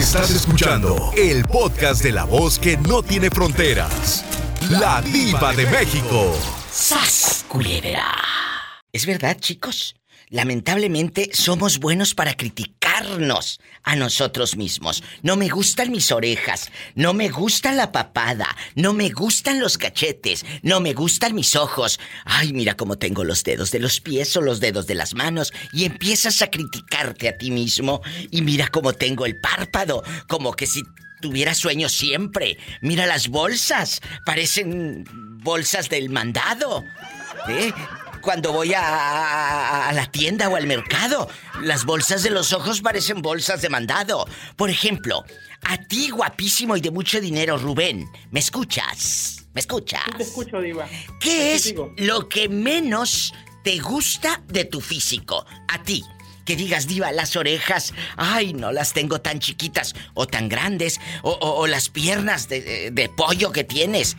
Estás escuchando el podcast de la voz que no tiene fronteras. La diva de México. ¡Sas, culebra! Es verdad, chicos. Lamentablemente somos buenos para a nosotros mismos. No me gustan mis orejas, no me gusta la papada, no me gustan los cachetes, no me gustan mis ojos. Ay, mira cómo tengo los dedos de los pies o los dedos de las manos y empiezas a criticarte a ti mismo y mira cómo tengo el párpado, como que si tuviera sueño siempre. Mira las bolsas, parecen bolsas del mandado. ¿Eh? Cuando voy a, la tienda o al mercado. Las bolsas de los ojos parecen bolsas de mandado. Por ejemplo, a ti guapísimo y de mucho dinero, Rubén, ¿me escuchas? ¿Me escuchas? te escucho, Diva. ¿Qué es lo que menos te gusta de tu físico? A ti. Que digas, diva, las orejas, ay, no las tengo tan chiquitas o tan grandes, o, las piernas de, de pollo que tienes.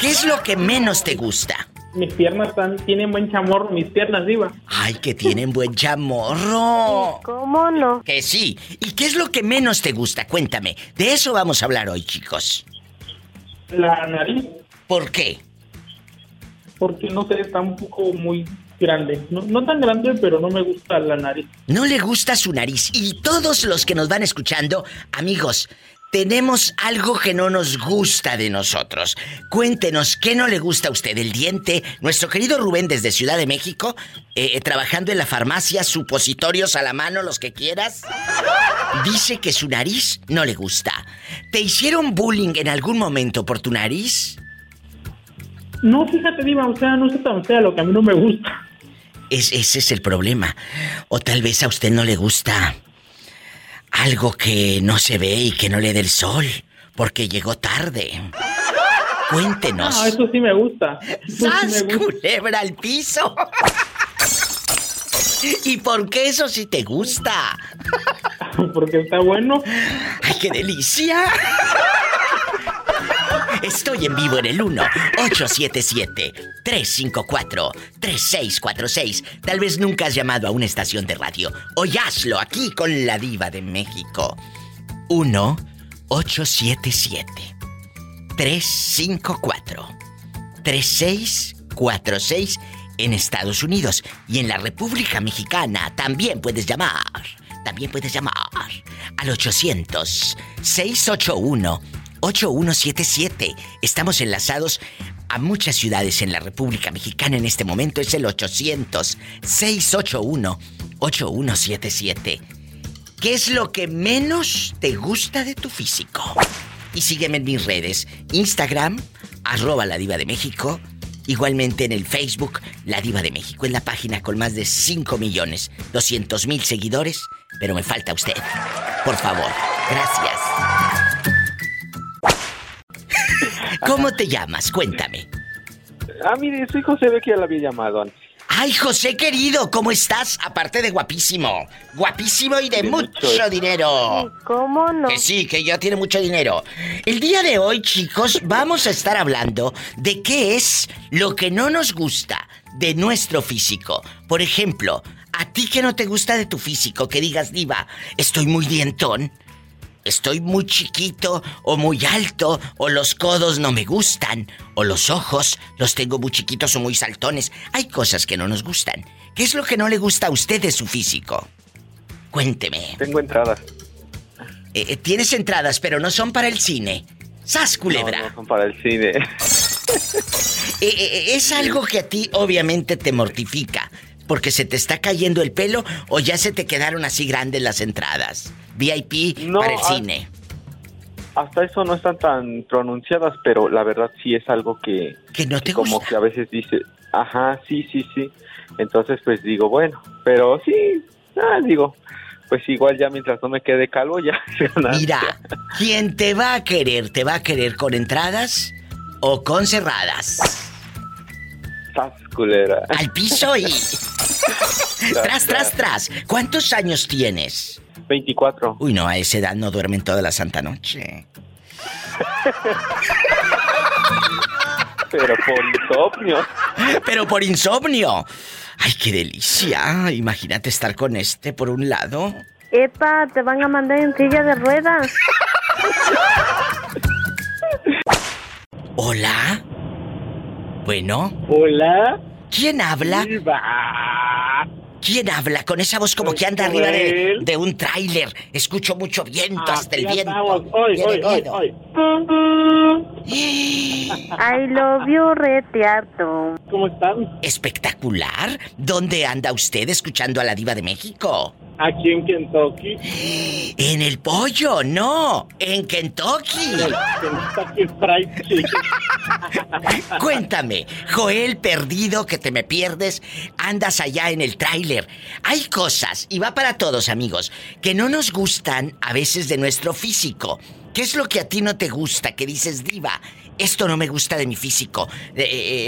¿Qué es lo que menos te gusta? Mis piernas están, tienen buen chamorro, mis piernas, diva. Ay, que tienen buen chamorro. ¿Cómo no? Que sí. ¿Y qué es lo que menos te gusta? Cuéntame. De eso vamos a hablar hoy, chicos. La nariz. ¿Por qué? Porque no sé, está un poco muy grande. No, no, tan grande, pero no me gusta la nariz. No le gusta su nariz. Y todos los que nos van escuchando, amigos, tenemos algo que no nos gusta de nosotros. Cuéntenos, ¿qué no le gusta a usted? ¿El diente? Nuestro querido Rubén desde Ciudad de México, eh, eh, trabajando en la farmacia, supositorios a la mano, los que quieras, dice que su nariz no le gusta. ¿Te hicieron bullying en algún momento por tu nariz? No, fíjate, Diva, o sea, no sé tan fea lo que a mí no me gusta. ese es el problema. O tal vez a usted no le gusta algo que no se ve y que no le dé el sol, porque llegó tarde. Cuéntenos. Ah, eso sí me gusta. ¡Sas, culebra al piso! ¿Y por qué eso sí te gusta? Porque está bueno. ¡Ay, qué delicia! Estoy en vivo en el 1-877-354-3646. Tal vez nunca has llamado a una estación de radio. Hoy hazlo aquí con la diva de México. 1-877-354-3646 en Estados Unidos. Y en la República Mexicana también puedes llamar. También puedes llamar al 800 681 8177. Estamos enlazados a muchas ciudades en la República Mexicana en este momento. Es el 800-681-8177. ¿Qué es lo que menos te gusta de tu físico? Y sígueme en mis redes. Instagram, arroba la diva de México. Igualmente en el Facebook, La Diva de México. Es la página con más de 5 millones 200 mil seguidores. Pero me falta usted. Por favor. Gracias. ¿Cómo te llamas? Cuéntame. Ah, mire, soy José, ve que ya la había llamado antes. Ay, José querido, ¿cómo estás? Aparte de guapísimo. Guapísimo y de, mucho, dinero. ¿Cómo no? Que sí, que ya tiene mucho dinero. El día de hoy, chicos, vamos a estar hablando de qué es lo que no nos gusta de nuestro físico. Por ejemplo, a ti que no te gusta de tu físico, que digas, diva, estoy muy dientón estoy muy chiquito o muy alto o los codos no me gustan o los ojos los tengo muy chiquitos o muy saltones. Hay cosas que no nos gustan. ¿Qué es lo que no le gusta a usted de su físico? Cuénteme. Tengo entradas. Eh, eh, tienes entradas, pero no son para el cine. ¡Sas, culebra! No, no son para el cine. Eh, es algo que a ti obviamente te mortifica. Porque se te está cayendo el pelo o ya se te quedaron así grandes las entradas. VIP para el cine. Hasta eso no están tan pronunciadas, pero la verdad sí es algo que... Que no te Como que a veces dice, ajá, sí, sí, sí. Entonces pues digo, bueno, pero sí, ah, digo, pues igual ya mientras no me quede calvo ya. Mira, ¿quién te va a querer? ¿Te va a querer con entradas o con cerradas? Culera. Al piso y... tras, tras, tras. ¿Cuántos años tienes? 24. Uy, no, a esa edad no duermen toda la santa noche. Pero por insomnio. Pero por insomnio. Ay, qué delicia. Imagínate estar con este por un lado Epa, te van a mandar en silla de ruedas. Hola. Bueno. Hola. ¿Quién habla? ¿Quién habla con esa voz como que anda arriba de, de un tráiler? Escucho mucho viento, hasta el viento. Hoy, hoy, hoy, hoy. I love you, retearto. ¿Cómo están? Espectacular. ¿Dónde anda usted escuchando a la diva de México? Aquí en Kentucky. En el pollo, no, en Kentucky. Kentucky Fried Chicken. Cuéntame, Joel perdido que te me pierdes, andas allá en el tráiler. Hay cosas, y va para todos amigos, que no nos gustan a veces de nuestro físico. ¿Qué es lo que a ti no te gusta? Que dices, diva, esto no me gusta de mi físico. Eh,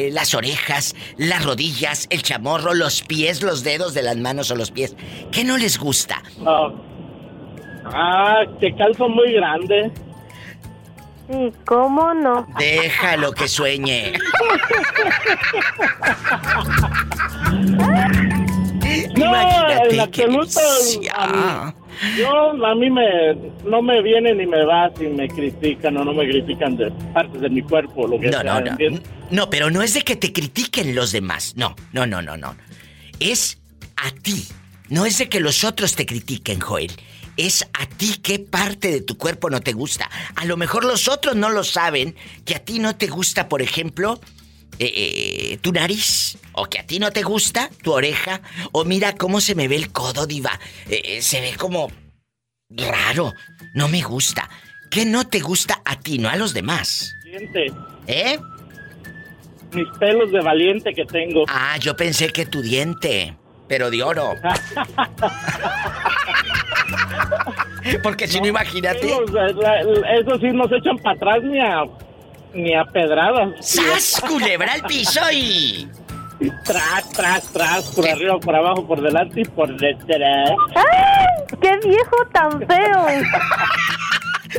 eh, las orejas, las rodillas, el chamorro, los pies, los dedos de las manos o los pies. ¿Qué no les gusta? Ah, ah, que calzo muy grande. Sí, ¿cómo no? Déjalo que sueñe. No, Imagínate en qué delicia. Yo, a mí me, no me viene ni me va si me critican o no me critican de partes de mi cuerpo, lo que No, sea, no, no. ¿entiendes? No, pero no es de que te critiquen los demás. No, no, no, no, no. Es a ti. No es de que los otros te critiquen, Joel. Es a ti qué parte de tu cuerpo no te gusta. A lo mejor los otros no lo saben, que a ti no te gusta, por ejemplo, eh, eh, tu nariz. O que a ti no te gusta tu oreja. O mira cómo se me ve el codo, diva. Eh, eh, se ve como raro. No me gusta. ¿Qué no te gusta a ti, no a los demás? Valiente. ¿Eh? Mis pelos de valiente que tengo. Ah, yo pensé que tu diente, pero de oro. Porque si no, imagínate. Pelos, la- la- Eso sí nos echan para atrás ni a, ni a pedradas. ¡Sas! Culebra al piso y. Tras, tras, tras, por arriba, por abajo, por delante y por detrás. ¡Ay! ¡Qué viejo tan feo!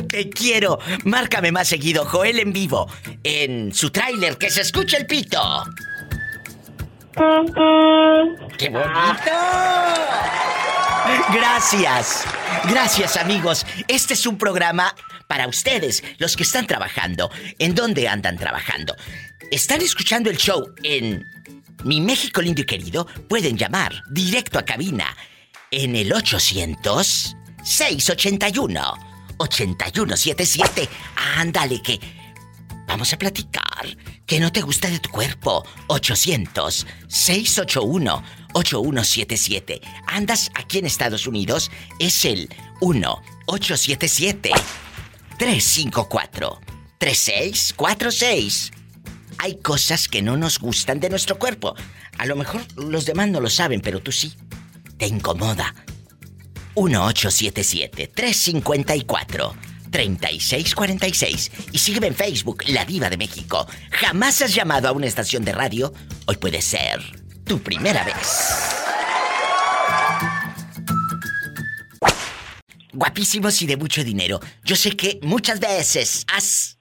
Te quiero. Márcame más seguido, Joel en vivo. En su tráiler, que se escuche el pito. ¡Qué bonito! Gracias. Gracias, amigos. Este es un programa para ustedes, los que están trabajando. ¿En dónde andan trabajando? ¿Están escuchando el show en Mi México lindo y querido? Pueden llamar directo a cabina en el 800 681 8177. Ándale que Vamos a platicar. ¿Qué no te gusta de tu cuerpo? 800-681-8177. ¿Andas aquí en Estados Unidos? Es el 1-877-354-3646. Hay cosas que no nos gustan de nuestro cuerpo. A lo mejor los demás no lo saben, pero tú sí. Te incomoda. 1877-354-3646. Y sígueme en Facebook, La Diva de México. ¿Jamás has llamado a una estación de radio? Hoy puede ser tu primera vez. Guapísimos y de mucho dinero. Yo sé que muchas veces has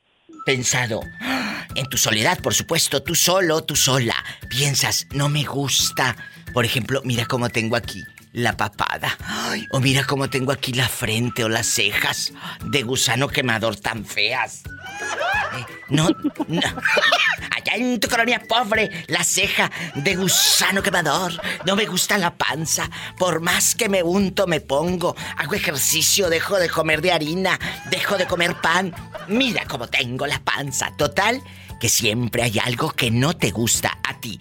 pensado ¡ah! en tu soledad, por supuesto, tú solo, tú sola. Piensas, no me gusta. Por ejemplo, mira cómo tengo aquí la papada. O mira cómo tengo aquí la frente o las cejas de gusano quemador tan feas. Eh, no, no. En tu colonia pobre, la ceja de gusano quemador. No me gusta la panza. Por más que me unto, me pongo. Hago ejercicio, dejo de comer de harina, dejo de comer pan. Mira cómo tengo la panza. Total, que siempre hay algo que no te gusta a ti.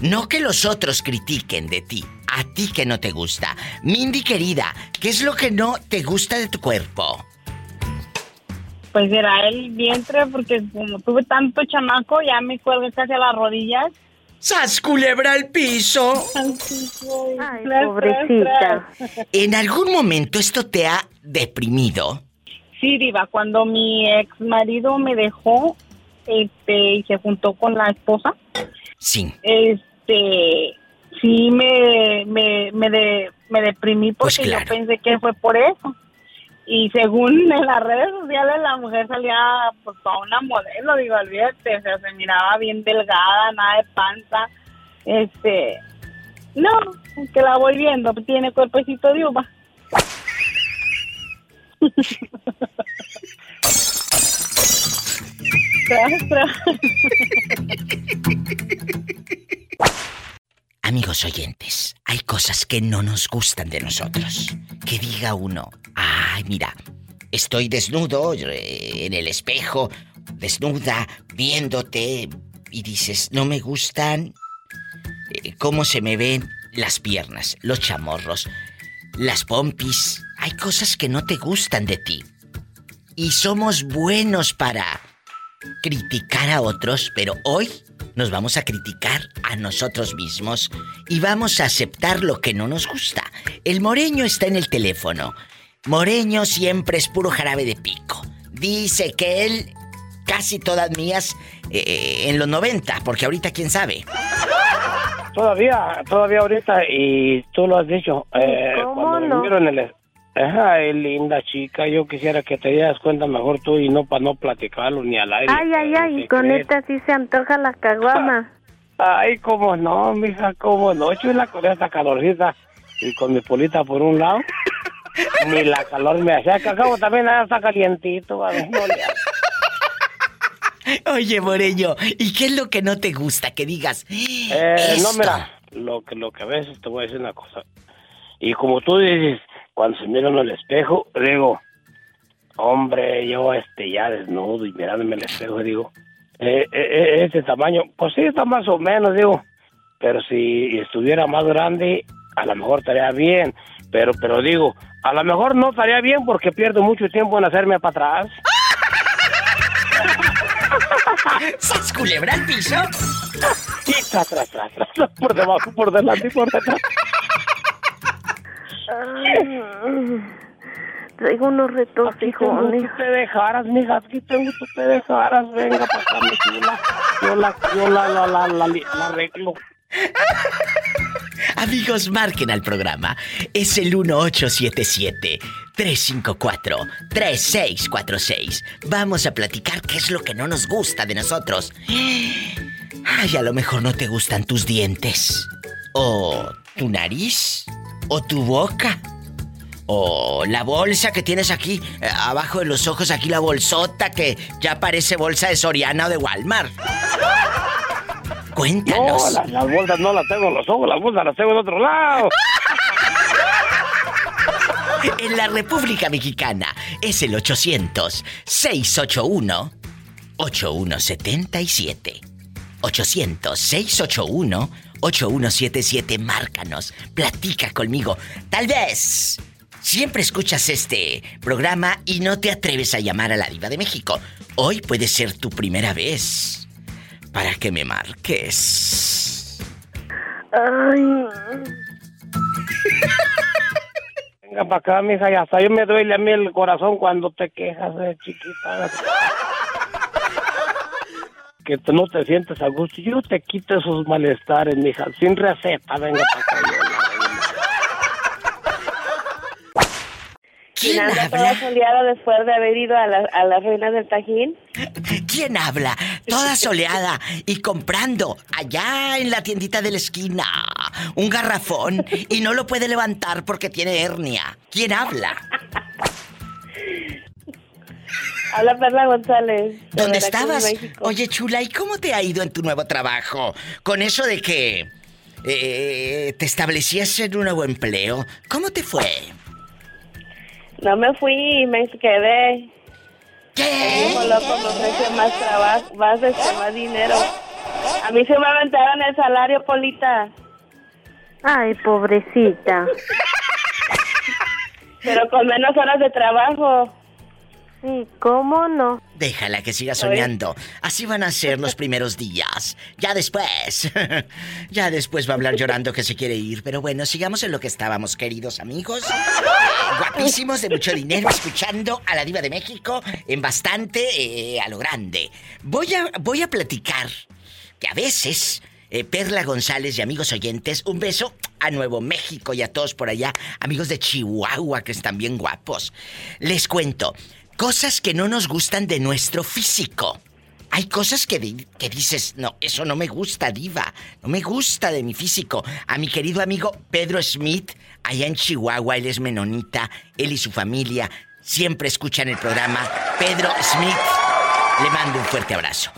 No que los otros critiquen de ti, a ti que no te gusta. Mindy querida, ¿qué es lo que no te gusta de tu cuerpo? Pues era el vientre, porque como tuve tanto chamaco, ya me cuelga casi a las rodillas. ¡Sas culebra al piso! Ay, pobrecita. ¿En algún momento esto te ha deprimido? Sí, Diva, cuando mi ex marido me dejó este, y se juntó con la esposa, Sí. este, sí me, me, me, de- me deprimí porque Pues claro. yo pensé que fue por eso. Y según en las redes sociales la mujer salía pues toda una modelo, digo, olvídate, o sea, se miraba bien delgada, nada de panza, este, no, que la voy viendo, tiene cuerpecito de uva. Tras, tras. Amigos oyentes, hay cosas que no nos gustan de nosotros. Que diga uno, ay, mira, estoy desnudo en el espejo, desnuda, viéndote, y dices, no me gustan eh, cómo se me ven las piernas, los chamorros, las pompis. Hay cosas que no te gustan de ti. Y somos buenos para criticar a otros, pero hoy nos vamos a criticar a nosotros mismos y vamos a aceptar lo que no nos gusta. El moreño está en el teléfono. Moreño siempre es puro jarabe de pico. Dice que él casi todas mías eh, en los 90, porque ahorita quién sabe. Todavía, todavía ahorita, y tú lo has dicho. Eh, ¿Cómo cuando no? el... Ajá, es linda chica. Yo quisiera que te dieras cuenta mejor tú y no para no platicarlo ni al aire. Ay, ay, ay, ¿qué con esta sí se antoja la caguama. Ay, cómo no, mija, cómo no. Chula con esta calorcita y con mi polita por un lado. Ni la calor me hacía. Que acabo también ah, está calientito. a ver, no le. Oye, Moreño, ¿y qué es lo que no te gusta? Que digas. Eh, no, mira, lo que, lo que a veces te voy a decir una cosa. Y como tú dices, cuando se miran en el espejo, digo, hombre, yo este ya desnudo y mirándome el espejo, digo, eh, eh, eh, este tamaño, pues sí, está más o menos, digo, pero si estuviera más grande, a lo mejor estaría bien, pero, pero digo, a lo mejor no estaría bien porque pierdo mucho tiempo en hacerme para atrás. ¿Sas culebra al piso? Tras, tras, tras, por debajo, por delante y por detrás. Traigo unos retos, Aquí tengo tú te dejaras, mija, aquí tengo tú te dejaras, venga para acá, mi chula. Yo la, yo la, la, la, la, la arreglo. Amigos, marquen al programa. Es el 1877-354-3646. Vamos a platicar qué es lo que no nos gusta de nosotros. Ay, a lo mejor no te gustan tus dientes. O tu nariz. O tu boca. O la bolsa que tienes aquí, eh, abajo de los ojos, aquí la bolsota que ya parece bolsa de Soriana o de Walmart. No, Cuéntanos. las, las bolsas no las tengo en los ojos, las bolsas las tengo en otro lado. En la República Mexicana es el 800-681-8177. 800-681-8177. Márcanos, platica conmigo. Tal vez siempre escuchas este programa y no te atreves a llamar a la Diva de México. Hoy puede ser tu primera vez para que me marques. Ay, Venga para acá, mija, y hasta yo me duele a mí el corazón cuando te quejas, eh, chiquita. Que no te sientes a gusto. Yo te quito esos malestares, mija, sin receta, venga para acá. ¿Quién anda toda habla? soleada después de haber ido a, la- a las ruinas del Tajín. ¿Quién habla? Toda soleada y comprando allá en la tiendita de la esquina un garrafón y no lo puede levantar porque tiene hernia. ¿Quién habla? Habla Perla González. de ¿Dónde estabas? México. Oye, chula, ¿y cómo te ha ido en tu nuevo trabajo? Con eso de que eh, te establecías en un nuevo empleo. ¿Cómo te fue? No me fui, me quedé. El ¿Qué? mismo loco me ofrece más trabajo, más, este, más dinero. A mí se me aventaron el salario, Polita. ay, pobrecita. Pero con menos horas de trabajo. Sí, ¿cómo no? Déjala que siga soñando. Así van a ser los primeros días. Ya después. ya después va a hablar llorando que se quiere ir. Pero bueno, sigamos en lo que estábamos, queridos amigos. Guapísimos, de mucho dinero, escuchando a la Diva de México en bastante eh, a lo grande. Voy a, voy a platicar que a veces. eh, Perla González y amigos oyentes, un beso a Nuevo México y a todos por allá, amigos de Chihuahua que están bien guapos. Les cuento, cosas que no nos gustan de nuestro físico. Hay cosas que, que dices, no, eso no me gusta, diva. No me gusta de mi físico. A mi querido amigo Pedro Smith, allá en Chihuahua, él es menonita, él y su familia siempre escuchan el programa. Pedro Smith, le mando un fuerte abrazo.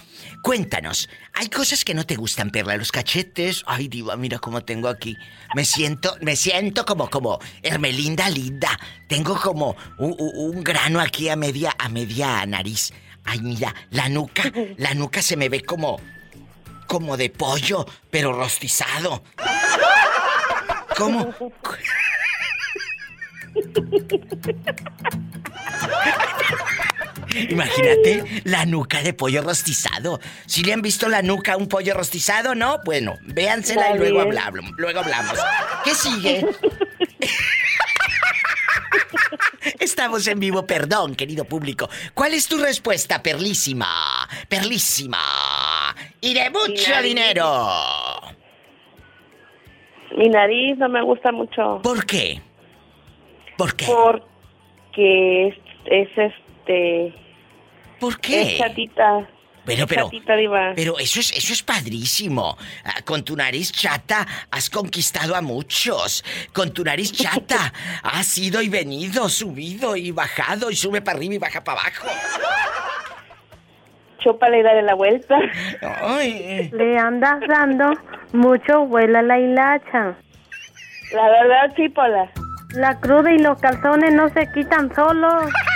Cuéntanos, hay cosas que no te gustan, Perla, los cachetes. Ay, diva, mira cómo tengo aquí. Me siento, me siento como, como Hermelinda linda. Tengo como un, grano aquí a media, a media nariz. Ay, mira, la nuca, la nuca se me ve como, como de pollo, pero rostizado. ¿Cómo? Imagínate la nuca de pollo rostizado. Si le han visto la nuca a un pollo rostizado, ¿no? Bueno, véansela y luego hablamos. Luego hablamos. ¿Qué sigue? Estamos en vivo, perdón, querido público. ¿Cuál es tu respuesta, perlísima? Perlísima. Y de mucho dinero. Mi nariz no me gusta mucho. ¿Por qué? ¿Por qué? Porque es, es este. ¿Por Es qué? chatita. Pero, Es pero, chatita, diva. pero eso es, eso es padrísimo. Ah, Con tu nariz chata has conquistado a muchos. Con tu nariz chata has ido y venido, subido y bajado y sube para arriba y baja para abajo. Chúpale y dale la vuelta. Ay, Le andas dando mucho vuelo a la hilacha. La verdad, sí, Pola. La cruda y los calzones no se quitan solos.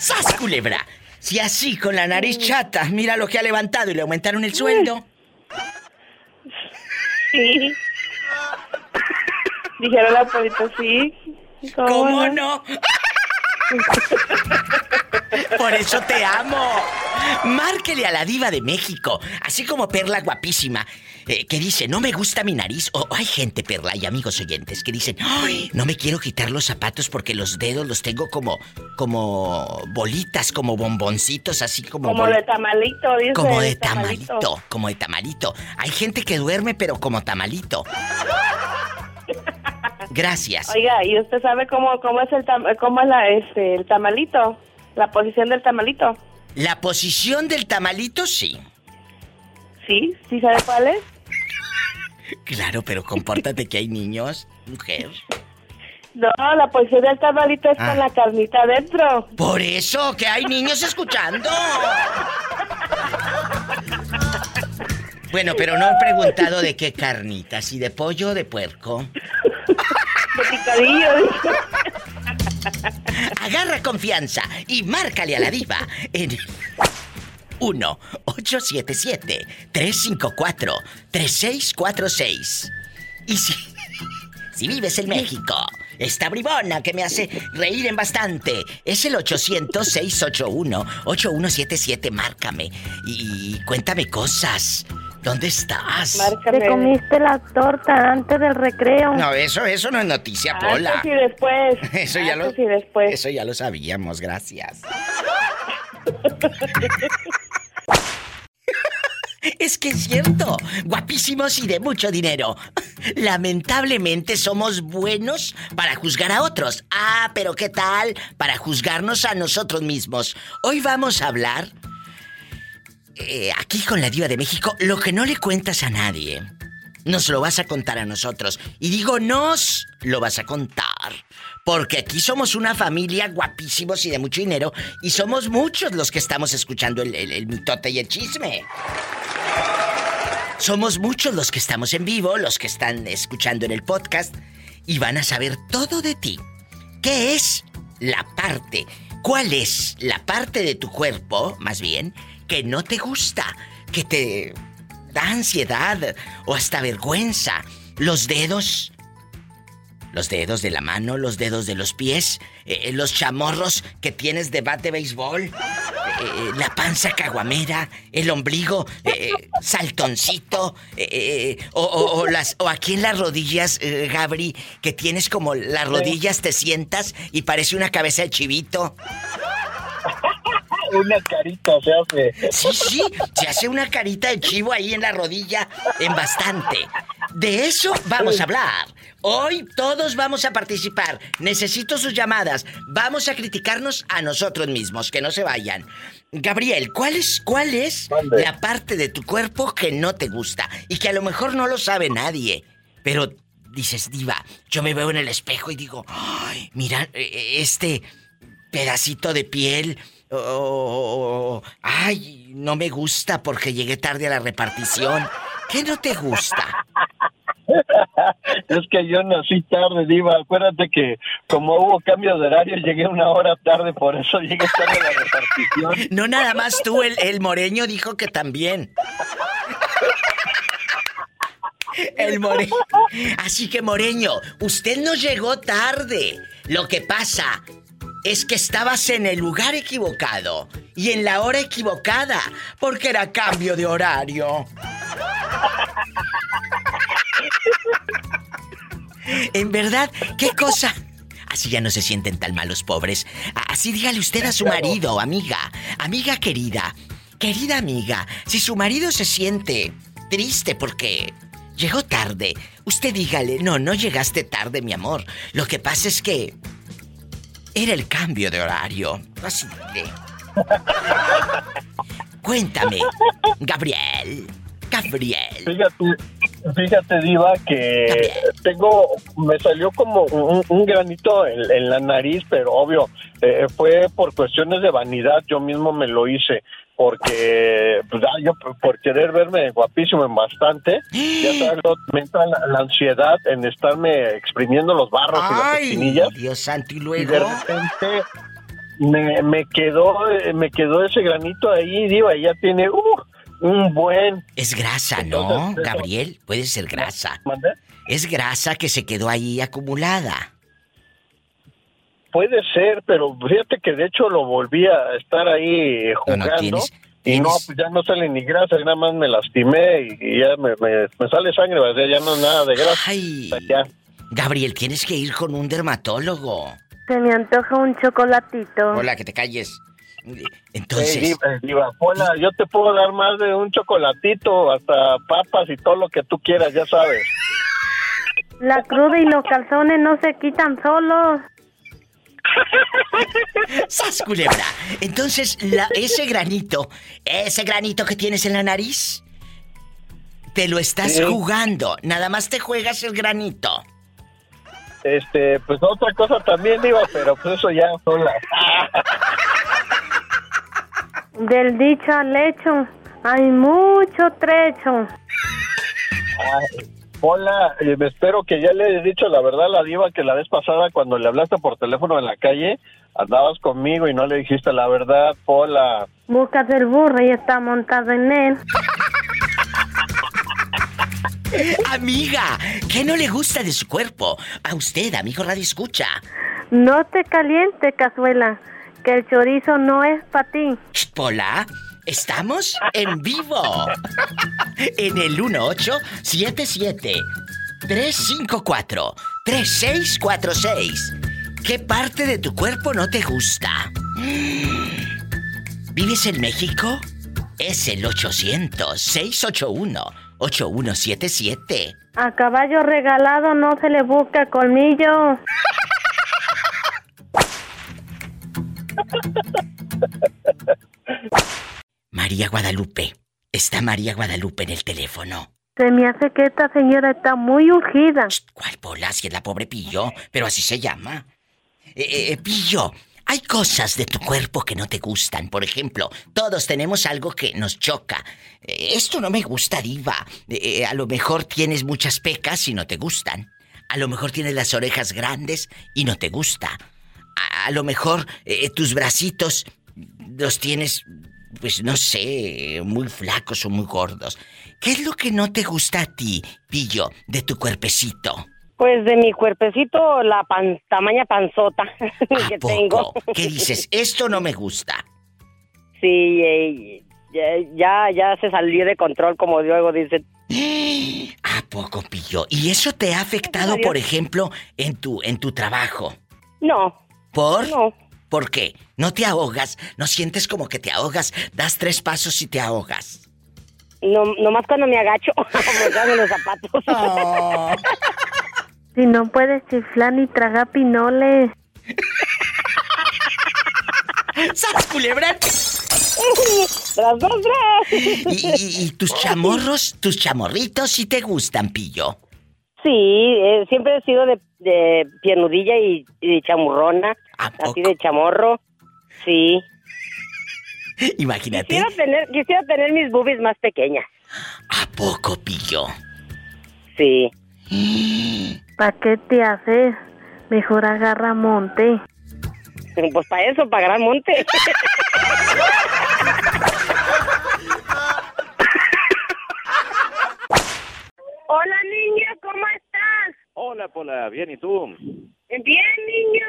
¡Sas, culebra! Si así con la nariz chata, mira lo que ha levantado y le aumentaron el sueldo. Sí. Dijeron la polita, sí. ¿Cómo no? Por eso te amo. Márquele a la diva de México, así como Perla guapísima, eh, que dice, no me gusta mi nariz. O hay gente, Perla, y amigos oyentes, que dicen, ay, no me quiero quitar los zapatos porque los dedos los tengo como, como bolitas, como bomboncitos, así como... Como bol- de tamalito, dice. Como de tamalito, como de tamalito. Hay gente que duerme, pero como tamalito. Gracias. Oiga, ¿y usted sabe cómo, cómo es el tam- cómo es la, este, el tamalito? La posición del tamalito. La posición del tamalito, sí. ¿Sí? ¿Sí sabe cuál es? Claro, pero compórtate que hay niños, mujer. No, la posición del tamalito es Ah. con la carnita adentro. Por eso, que hay niños escuchando. Bueno, pero no he preguntado de qué carnita, si de pollo o de puerco. De picadillo. Agarra confianza y márcale a la diva en 1-877-354-3646. Y si, si vives en México, esta bribona que me hace reír en bastante es el 800-681-8177. Márcame y cuéntame cosas. ¿Dónde estás? Te comiste la torta antes del recreo. No, eso, eso no es noticia, Pola. Antes y después. Eso ya lo, Antes y después. eso ya lo sabíamos, gracias. Es que es cierto, guapísimos y de mucho dinero. Lamentablemente somos buenos para juzgar a otros. Ah, pero ¿qué tal para juzgarnos a nosotros mismos? Hoy vamos a hablar, eh, aquí con la diva de México, lo que no le cuentas a nadie. Nos lo vas a contar a nosotros. Y digo, nos lo vas a contar. Porque aquí somos una familia guapísimos y de mucho dinero. Y somos muchos los que estamos escuchando el, el- el mitote y el chisme. Somos muchos los que estamos en vivo, los que están escuchando en el podcast. Y van a saber todo de ti. ¿Qué es la parte? ¿Cuál es la parte de tu cuerpo, más bien, que no te gusta? Que te da ansiedad o hasta vergüenza. Los dedos. Los dedos de la mano, los dedos de los pies, eh, los chamorros que tienes de bat de béisbol, eh, eh, la panza caguamera, el ombligo eh, eh, saltoncito, eh, eh, o, o- o las, o aquí en las rodillas, eh, Gabri, que tienes como las rodillas, te sientas y parece una cabeza de chivito. Una carita se hace. Sí, sí, se hace una carita de chivo ahí en la rodilla, en bastante. De eso vamos a hablar. Hoy todos vamos a participar. Necesito sus llamadas. Vamos a criticarnos a nosotros mismos, que no se vayan. Gabriel, ¿cuál es, cuál es la parte de tu cuerpo que no te gusta? Y que a lo mejor no lo sabe nadie. Pero dices, diva, yo me veo en el espejo y digo, ay, mira, eh, este pedacito de piel, o ay, no me gusta porque llegué tarde a la repartición. ¿Qué no te gusta? es que yo nací tarde, Diva. Acuérdate que como hubo cambio de horario, llegué una hora tarde, por eso llegué tarde a la repartición. No nada más tú, el, el moreño dijo que también. El moreño. Así que, moreño, usted no llegó tarde. Lo que pasa es que estabas en el lugar equivocado y en la hora equivocada, porque era cambio de horario. En verdad, ¿qué cosa? Así ya no se sienten tan malos pobres. Así dígale usted a su marido, amiga, amiga querida, querida amiga, si su marido se siente triste porque llegó tarde, usted dígale, no, no llegaste tarde, mi amor. Lo que pasa es que era el cambio de horario. Así de... Cuéntame, Gabriel. Gabriel. Fíjate, fíjate, Diva, que tengo, me salió como un, granito en, la nariz, pero obvio, eh, fue por cuestiones de vanidad, yo mismo me lo hice porque pues, yo por querer verme guapísimo en bastante, ya sabes, me entra la, ansiedad en estarme exprimiendo los barros y las espinillas. Dios santo, y luego. Y de repente me, me quedó me quedó ese granito ahí, diva, y ya tiene uh, un buen. Es grasa, ¿no, Gabriel? Puede ser grasa. Es grasa que se quedó ahí acumulada. Puede ser, pero fíjate que de hecho lo volví a estar ahí jugando. Y no, pues ya no sale ni grasa, nada más me lastimé y, ya me, sale sangre, ya no es nada de grasa. Ay. Gabriel, tienes que ir con un dermatólogo. Se me antoja un chocolatito. Hola, que te calles. Entonces. Hey, diva, yo te puedo dar más de un chocolatito, hasta papas y todo lo que tú quieras, ya sabes. La cruda y los calzones no se quitan solos. ¡Sas, culebra! Entonces, ese granito, ese granito que tienes en la nariz, te lo estás jugando. Nada más te juegas el granito. Este, pues otra cosa también iba, pero pues eso ya sola. Del dicho al hecho, hay mucho trecho. Hola, eh, me espero que ya le he dicho la verdad a la diva que la vez pasada cuando le hablaste por teléfono en la calle, andabas conmigo y no le dijiste la verdad, Hola. Buscas el burro y está montado en él. Amiga, ¿qué no le gusta de su cuerpo? A usted, amigo Radio Escucha. No te caliente, cazuela, que el chorizo no es para ti. Pola, estamos en vivo. en el 1877 354 3646. ¿Qué parte de tu cuerpo no te gusta? ¿Vives en México? Es el 800 681 8177. A caballo regalado no se le busca colmillo. María Guadalupe. Está María Guadalupe en el teléfono. Se me hace que esta señora está muy ungida. ¿Cuál pola? Si es la pobre Pillo, pero así se llama. Eh, eh, eh Pillo, hay cosas de tu cuerpo que no te gustan. Por ejemplo, todos tenemos algo que nos choca. Eh, esto no me gusta, diva. A lo mejor tienes muchas pecas y no te gustan. A lo mejor tienes las orejas grandes y no te gusta. A, lo mejor tus bracitos los tienes, pues no sé, muy flacos o muy gordos. ¿Qué es lo que no te gusta a ti, Pillo, de tu cuerpecito? Pues de mi cuerpecito, la pan, tamaña panzota que tengo. ¿Qué dices? Esto no me gusta. Sí, ya, ya, se salió de control, como luego dicen. ¿A poco, Pillo? ¿Y eso te ha afectado, por ejemplo, en tu, en tu trabajo? No. ¿Por? No. ¿Por qué? ¿No te ahogas? ¿No sientes como que te ahogas? Das tres pasos y te ahogas. No, nomás cuando me agacho, me los zapatos. Oh. Si no puedes chiflar ni tragar pinoles. ¡Sas, culebra! ¡Las dos, ¿Y, tus chamorros, tus chamorritos, si te gustan, pillo? Sí, eh, siempre he sido de, de piernudilla y, y chamurrona, así de chamorro. Sí. Imagínate. Quisiera tener, quisiera tener mis boobies más pequeñas. ¿A poco, pillo? Sí. ¿Para qué te haces? Mejor agarra monte. Pues para eso, para gran monte. Hola, niño, ¿cómo estás? Hola, Pola, bien, ¿y tú? Bien, niño.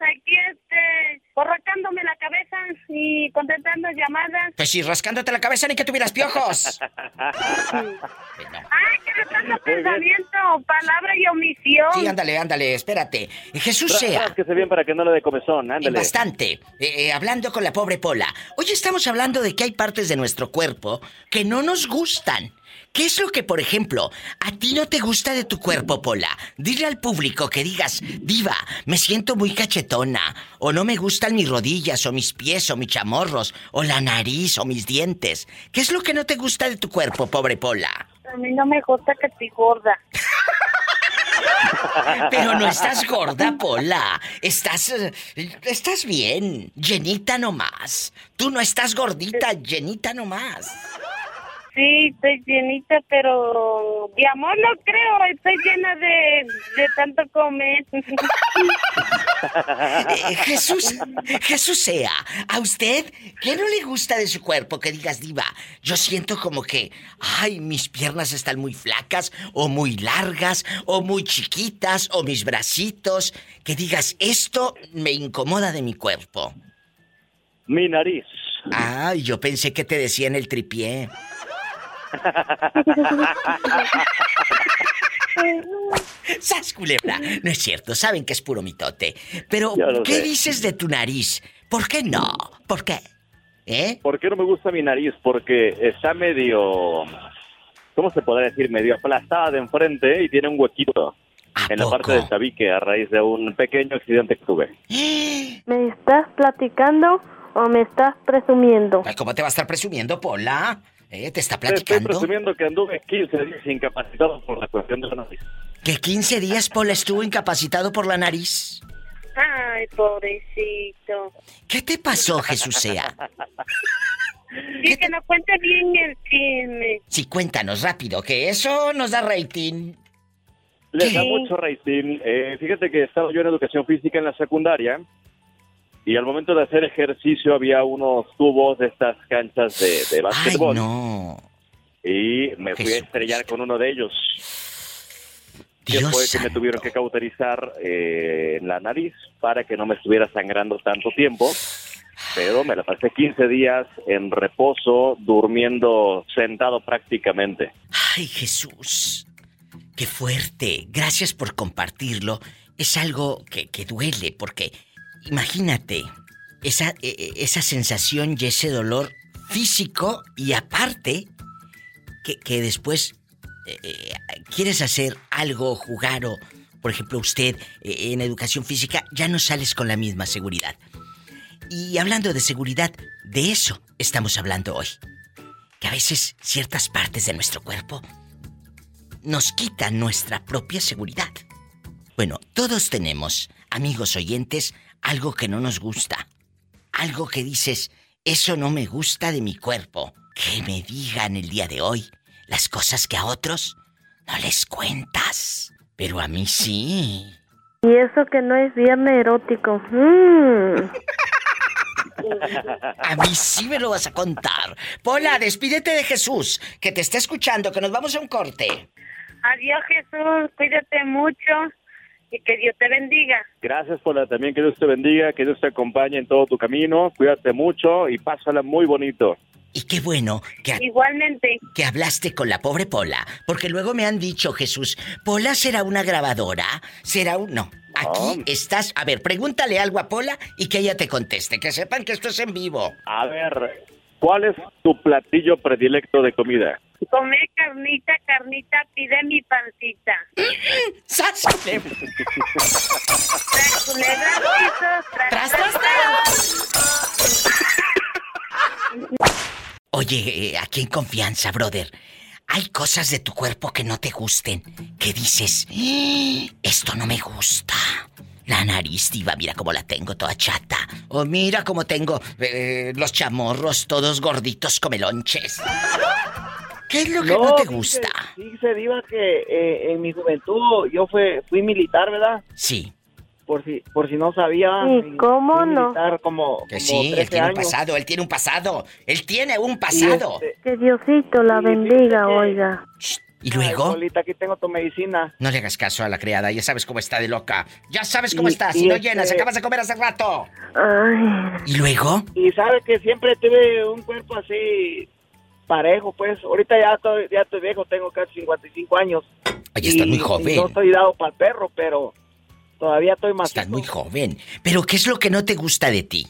Aquí, este, corracándome la cabeza y contestando llamadas. Pues si rascándote la cabeza ni que tuvieras piojos. Ay, que me pasa pensamiento, palabra y omisión. Sí, ándale, ándale, espérate. Jesús sea. Que se bien para que no le dé comezón, ándale. Bastante. Eh, eh, hablando con la pobre Pola. Hoy estamos hablando de que hay partes de nuestro cuerpo que no nos gustan. ¿Qué es lo que, por ejemplo, a ti no te gusta de tu cuerpo, Pola? Dile al público que digas, diva, me siento muy cachetona, o no me gustan mis rodillas, o mis pies, o mis chamorros, o la nariz, o mis dientes. ¿Qué es lo que no te gusta de tu cuerpo, pobre Pola? A mí no me gusta que estoy gorda. Pero no estás gorda, Pola. Estás. Estás bien. Llenita nomás. Tú no estás gordita, llenita nomás. Sí, estoy llenita, pero de amor no creo. Estoy llena de, de tanto comer. Eh, Jesús, Jesús sea, ¿a usted qué no le gusta de su cuerpo? Que digas, diva, yo siento como que, ay, mis piernas están muy flacas, o muy largas, o muy chiquitas, o mis bracitos. Que digas, esto me incomoda de mi cuerpo. Mi nariz. Ay, yo pensé que te decía en el tripié. ¡Sas, culebra! No es cierto, saben que es puro mitote. Pero, ¿qué sé. dices de tu nariz? ¿Por qué no? ¿Por qué? ¿Eh? ¿Por qué no me gusta mi nariz? Porque está medio... ¿Cómo se podría decir? Medio aplastada de enfrente y tiene un huequito en la parte del tabique a raíz de un pequeño accidente que tuve. ¿Me estás platicando o me estás presumiendo? ¿Cómo te va a estar presumiendo, Pola? ¿Eh? ¿Te está Te estoy platicando? presumiendo que anduve 15 días incapacitado por la cuestión de la nariz. ¿Que 15 días Pola estuvo incapacitado por la nariz? Ay, pobrecito. ¿Qué te pasó, Jesús sea? Sí, que no cuente bien el chisme. Sí, cuéntanos rápido, que eso nos da rating. Les da mucho rating. Eh, fíjate que estaba yo en educación física en la secundaria y al momento de hacer ejercicio había unos tubos de estas canchas de, de básquetbol. no. Y me fui a estrellar con uno de ellos. Que fue que me tuvieron que cauterizar eh, en la nariz para que no me estuviera sangrando tanto tiempo. Pero me la pasé 15 días en reposo, durmiendo sentado prácticamente. Ay, Jesús. Qué fuerte. Gracias por compartirlo. Es algo que, que duele, porque imagínate esa, e- e- esa sensación y ese dolor físico y aparte que, que después eh, eh, quieres hacer algo, jugar o, por ejemplo, usted eh, en educación física ya no sales con la misma seguridad. Y hablando de seguridad, de eso estamos hablando hoy. Que a veces ciertas partes de nuestro cuerpo nos quitan nuestra propia seguridad. Bueno, todos tenemos, amigos oyentes, algo que no nos gusta. Algo que dices, eso no me gusta de mi cuerpo. Que me digan el día de hoy las cosas que a otros no les cuentas. Pero a mí sí. Y eso que no es viernes erótico. Mm. A mí sí me lo vas a contar. Pola, despídete de Jesús, que te está escuchando, que nos vamos a un corte. Adiós, Jesús. Cuídate mucho y que Dios te bendiga. Gracias por la también que Dios te bendiga, que Dios te acompañe en todo tu camino. Cuídate mucho y pásala muy bonito. Y qué bueno que, Igualmente. que hablaste con la pobre Pola, porque luego me han dicho, Jesús, ¿Pola será una grabadora? ¿Será un...? No, aquí estás... A ver, pregúntale algo a Pola y que ella te conteste, que sepan que esto es en vivo. A ver, ¿cuál es tu platillo predilecto de comida? Come carnita, carnita, pide mi pancita. ¡Sas! Tras, culebra, pisos, tras, tras, Oye, eh, aquí en confianza, brother. Hay cosas de tu cuerpo que no te gusten. que dices, "Eh, esto no me gusta. La nariz, diva, mira cómo la tengo toda chata. O mira cómo tengo eh, los chamorros todos gorditos comelonches. ¿Qué es lo que no, te gusta? Fíjese, Diva, que eh, en mi juventud yo fue, fui militar, ¿verdad? Sí. Por si, por si no sabía. Sí, ¿cómo fui no? militar como, Que como sí, él 13 tiene un pasado, él tiene un pasado. Él tiene un pasado. este, Que Diosito la bendiga, oiga. ¿Y luego? Ay, Polita, aquí tengo tu medicina. No le hagas caso a la criada, ya sabes cómo está de loca. Ya sabes cómo Y- está, si no este- llenas, acabas de comer hace rato. Ay. ¿Y luego? Y sabe que siempre tuve un cuerpo así parejo, pues. Ahorita ya estoy, ya estoy viejo, tengo casi 55 años. Oye, estás Y- muy joven. no estoy dado para el perro, pero todavía estoy más. Estás muy joven. Pero ¿qué es lo que no te gusta de ti?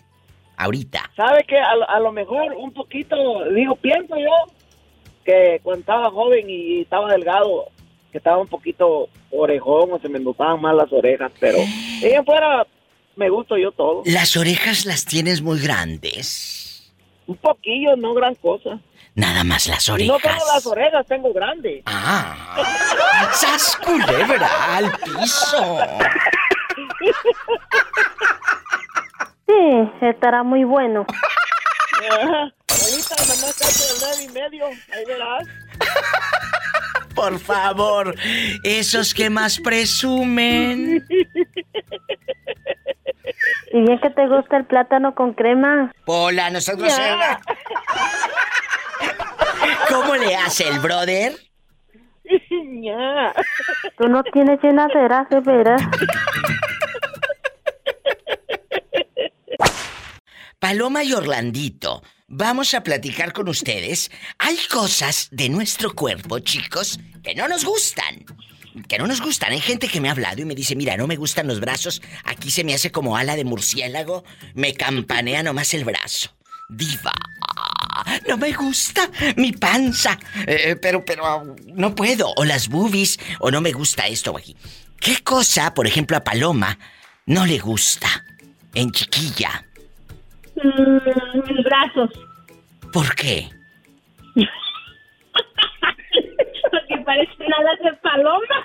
Ahorita. ¿Sabe que a, lo- a lo mejor un poquito, digo, pienso yo, que cuando estaba joven y estaba delgado, que estaba un poquito orejón o se me notaban más las orejas, pero ella fuera, me gusto yo todo. Las orejas las tienes muy grandes. Un poquillo, no gran cosa. Nada más las Y no tengo orejas. las orejas, tengo grandes. Ah. ¡Sas culebra al piso! Sí, estará muy bueno. Ahorita nomás el nueve y medio, ahí verás. Por favor, esos que más presumen. Y bien que te gusta el plátano con crema. Pola, no seas grosera. ¿Cómo le hace el brother? Tú no tienes llenadera, de veras. Paloma y Orlandito, vamos a platicar con ustedes. Hay cosas de nuestro cuerpo, chicos, que no nos gustan. Que no nos gustan. Hay gente que me ha hablado y me dice, mira, no me gustan los brazos. Aquí se me hace como ala de murciélago. Me campanea nomás el brazo. Diva. No me gusta mi panza. Eh, pero, pero, no puedo. O las boobies. O no me gusta esto o aquí. ¿Qué cosa, por ejemplo, a Paloma no le gusta? En chiquilla. Mm, mis brazos. ¿Por qué? Porque parecen alas de paloma.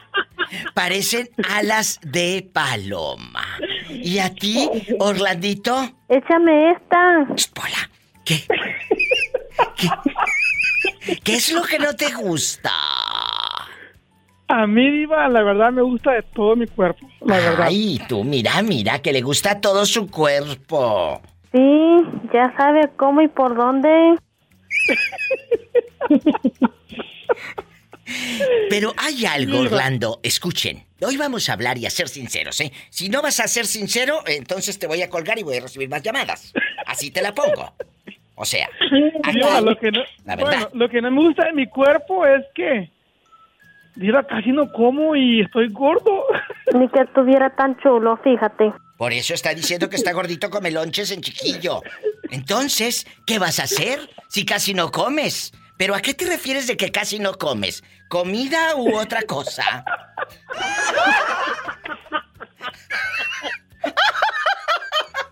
Parecen alas de paloma. ¿Y a ti, Orlandito? Échame esta. Pola, ¿qué? ¿Qué? ¿Qué es lo que no te gusta? A mí, Diva, la verdad me gusta de todo mi cuerpo. La verdad. Ay, tú, mira, mira, que le gusta todo su cuerpo. Sí, ya sabe cómo y por dónde. Pero hay algo, Orlando. Escuchen, hoy vamos a hablar y a ser sinceros, ¿eh? Si no vas a ser sincero, entonces te voy a colgar y voy a recibir más llamadas. Así te la pongo. O sea, Diva, lo que no, La verdad. bueno, lo que no me gusta de mi cuerpo es que, Diva, casi no como y estoy gordo. Ni que estuviera tan chulo, fíjate. por eso está diciendo que está gordito come lonches en chiquillo. Entonces, ¿qué vas a hacer si casi no comes? ¿Pero a qué te refieres de que casi no comes? ¿Comida u otra cosa?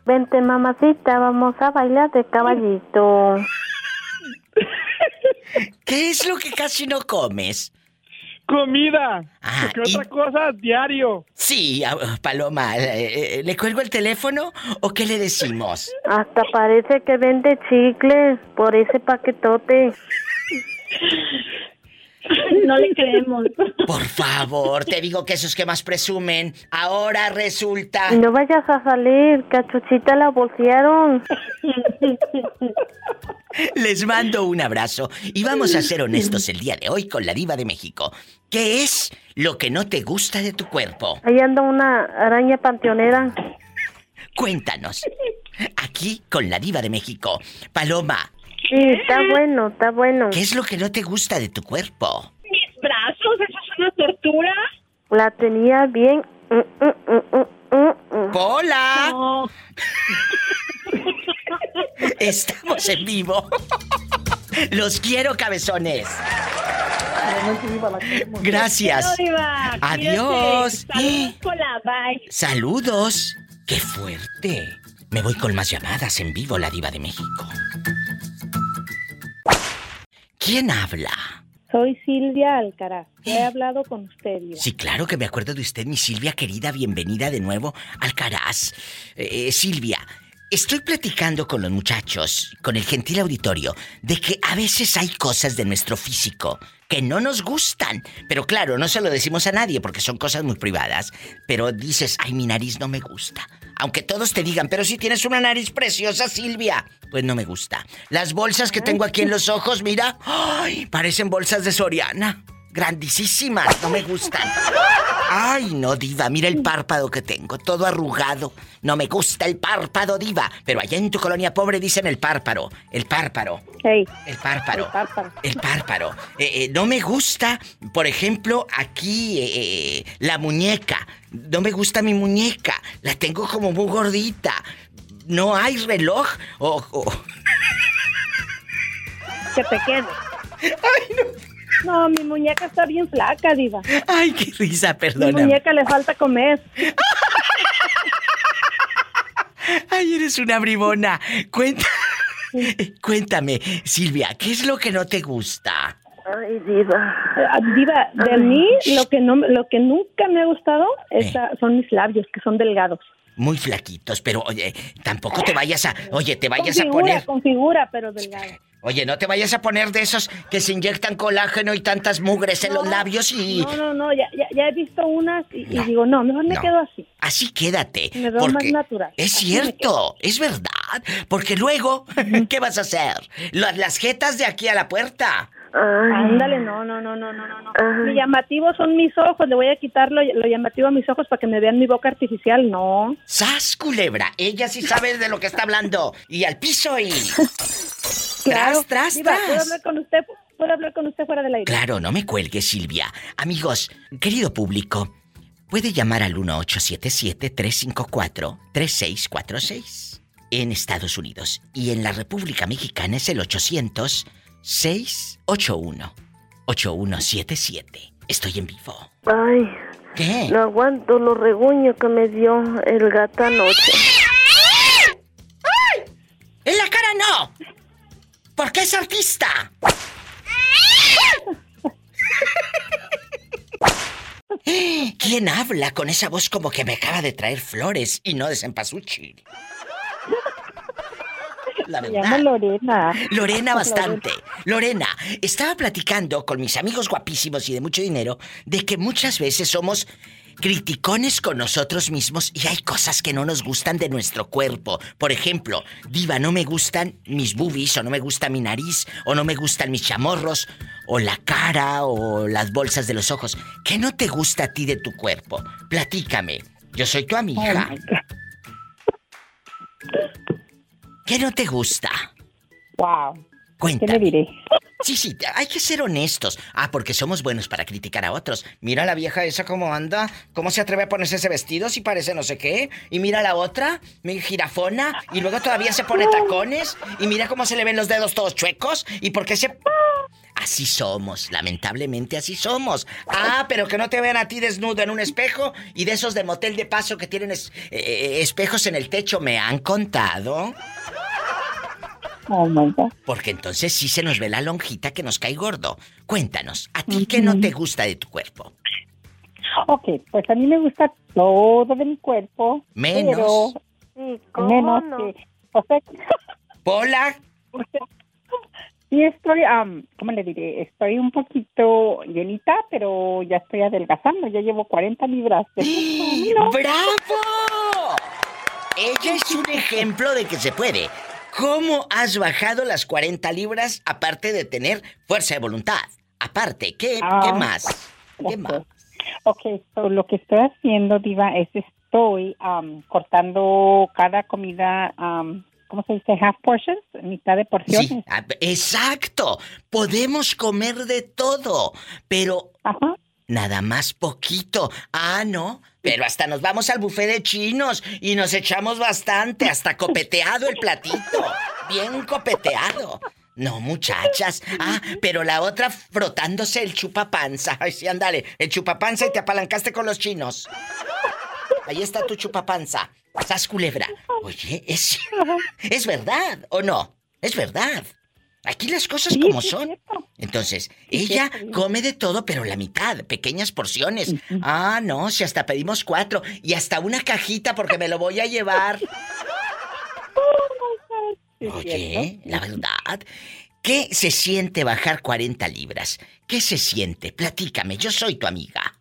Vente, mamacita, vamos a bailar de caballito. ¿Qué es lo que casi no comes? Comida. Ah, Porque y- otra cosa, diario. Sí, ah, Paloma, eh, eh, ¿le cuelgo el teléfono o qué le decimos? Hasta parece que vende chicles por ese paquetote. No le creemos. Por favor, te digo que esos que más presumen, ahora resulta... No vayas a salir, que a Chuchita la bolsearon. Les mando un abrazo y vamos a ser honestos el día de hoy con la diva de México. ¿Qué es lo que no te gusta de tu cuerpo? Ahí anda una araña panteonera. Cuéntanos. Aquí con la diva de México. Paloma, Sí, está bueno, está bueno. ¿qué es lo que no te gusta de tu cuerpo? Mis brazos, eso es una tortura. La tenía bien. mm, mm, mm. ¡Hola! No. Estamos en vivo. Los quiero, cabezones. Gracias. Adiós. Saludos. ¡Qué fuerte! Me voy con más llamadas en vivo, la diva de México. ¿Quién habla? Soy Silvia Alcaraz. He hablado con usted. Sí, claro que me acuerdo de usted, mi Silvia querida. Bienvenida de nuevo al Caraz. Eh, eh, Silvia, estoy platicando con los muchachos, con el gentil auditorio, de que a veces hay cosas de nuestro físico que no nos gustan. Pero claro, no se lo decimos a nadie porque son cosas muy privadas. Pero dices, ay, mi nariz no me gusta. Aunque todos te digan, pero si tienes una nariz preciosa, Silvia. Pues no me gusta. Las bolsas que tengo aquí en los ojos, mira, ay, parecen bolsas de Soriana. Grandísimas, no me gustan. Ay, no, diva, mira el párpado que tengo, todo arrugado. No me gusta el párpado, diva. Pero allá en tu colonia pobre dicen el párpado, el párpado. Hey. El párpado. El párpado. El. Eh, eh, no me gusta, por ejemplo, aquí eh, la muñeca. No me gusta mi muñeca. La tengo como muy gordita. No hay reloj o... o- Que te quede. no. Mi muñeca está bien flaca, Diva. Ay, qué risa, Mi perdona. muñeca le falta comer. Ay, eres una bribona. Cuenta... Cuéntame, Silvia, ¿qué es lo que no te gusta? Ay, Diva. Diva, de mí lo que no lo que nunca me ha gustado es, ah, son mis labios, que son delgados. Muy flaquitos, pero oye, tampoco te vayas a... Oye, te vayas con a poner... con figura, pero. Oye, no te vayas a poner de esos que se inyectan colágeno y tantas mugres en los labios y... No, no, no, ya, ya, ya he visto unas y, y digo, no, mejor me no. quedo así. Así quédate. Me veo más natural. Es Así cierto, es verdad. Porque luego, ¿qué vas a hacer? Las, las jetas de aquí a la puerta. Ándale, no, no, no, no, no, no. no. Mi llamativo son mis ojos, le voy a quitar lo, lo llamativo a mis ojos para que me vean mi boca artificial, no. ¡Sas, culebra! Ella sí sabe de lo que está hablando. Y al piso y... Claro. tras, Diva, tras. ¿puedo hablar con usted? ¿Puedo hablar con usted fuera del aire? Claro, no me cuelgue, Silvia. Amigos, querido público, puede llamar al 1877-354-3646 en Estados Unidos. Y en la República Mexicana es el 800-681-8177. Estoy en vivo. Ay. ¿Qué? No aguanto los reguños que me dio el gato anoche. ¡En la cara no! Porque es artista. ¿Quién habla con esa voz como que me acaba de traer flores y no de? La Me verdad. llamo Lorena. Lorena bastante. Lorena, estaba platicando con mis amigos guapísimos y de mucho dinero de que muchas veces somos criticones con nosotros mismos y hay cosas que no nos gustan de nuestro cuerpo. Por ejemplo, diva, no me gustan mis boobies o no me gusta mi nariz o no me gustan mis chamorros o la cara o las bolsas de los ojos. ¿Qué no te gusta a ti de tu cuerpo? Platícame. Yo soy tu amiga. ¿Qué no te gusta? Wow. Cuéntame. ¿Qué le diré? Sí, sí, hay que ser honestos. Ah, porque somos buenos para criticar a otros. Mira la vieja esa cómo anda, cómo se atreve a ponerse ese vestido si parece no sé qué. Y mira la otra, mi jirafona, y luego todavía se pone tacones. Y mira cómo se le ven los dedos todos chuecos. Y por qué se... Así somos, lamentablemente así somos. Ah, pero que no te vean a ti desnudo en un espejo y de esos de motel de paso que tienen es- eh, espejos en el techo, me han contado. Oh my God. Porque entonces sí se nos ve la lonjita que nos cae gordo. Cuéntanos, ¿a ti qué no te gusta de tu cuerpo? Ok, pues a mí me gusta todo de mi cuerpo. Menos. Pero, Sí, ¿cómo menos no? que. O sea, Pola. sí estoy, am, ¿cómo le diré? Estoy un poquito llenita, pero ya estoy adelgazando. Ya llevo 40 libras. de. No. ¡Bravo! Ella es un ejemplo de que se puede. ¿Cómo has bajado las 40 libras aparte de tener fuerza de voluntad? Aparte, ¿qué, Ah. ¿qué más? ¿Qué más? Ok, so lo que estoy haciendo, Diva, es estoy am, cortando cada comida, am, ¿cómo se dice? Half portions, mitad de porciones. Sí, ah, exacto. Podemos comer de todo, pero nada más poquito. Ah, no. Pero hasta nos vamos al buffet de chinos y nos echamos bastante, hasta copeteado el platito. Bien copeteado. No, muchachas. Ah, pero la otra frotándose el chupapanza. Ay, sí, ándale. El chupapanza y te apalancaste con los chinos. Ahí está tu chupapanza. Sas culebra. Oye, es, es verdad, ¿o no? Es verdad. Aquí las cosas Sí, como sí, son. cierto. Entonces, ella come de todo, pero la mitad, pequeñas porciones. Ah, no, si hasta pedimos cuatro y hasta una cajita porque me lo voy a llevar. Oye, la verdad, ¿qué se siente bajar 40 libras? ¿Qué se siente? Platícame, yo soy tu amiga.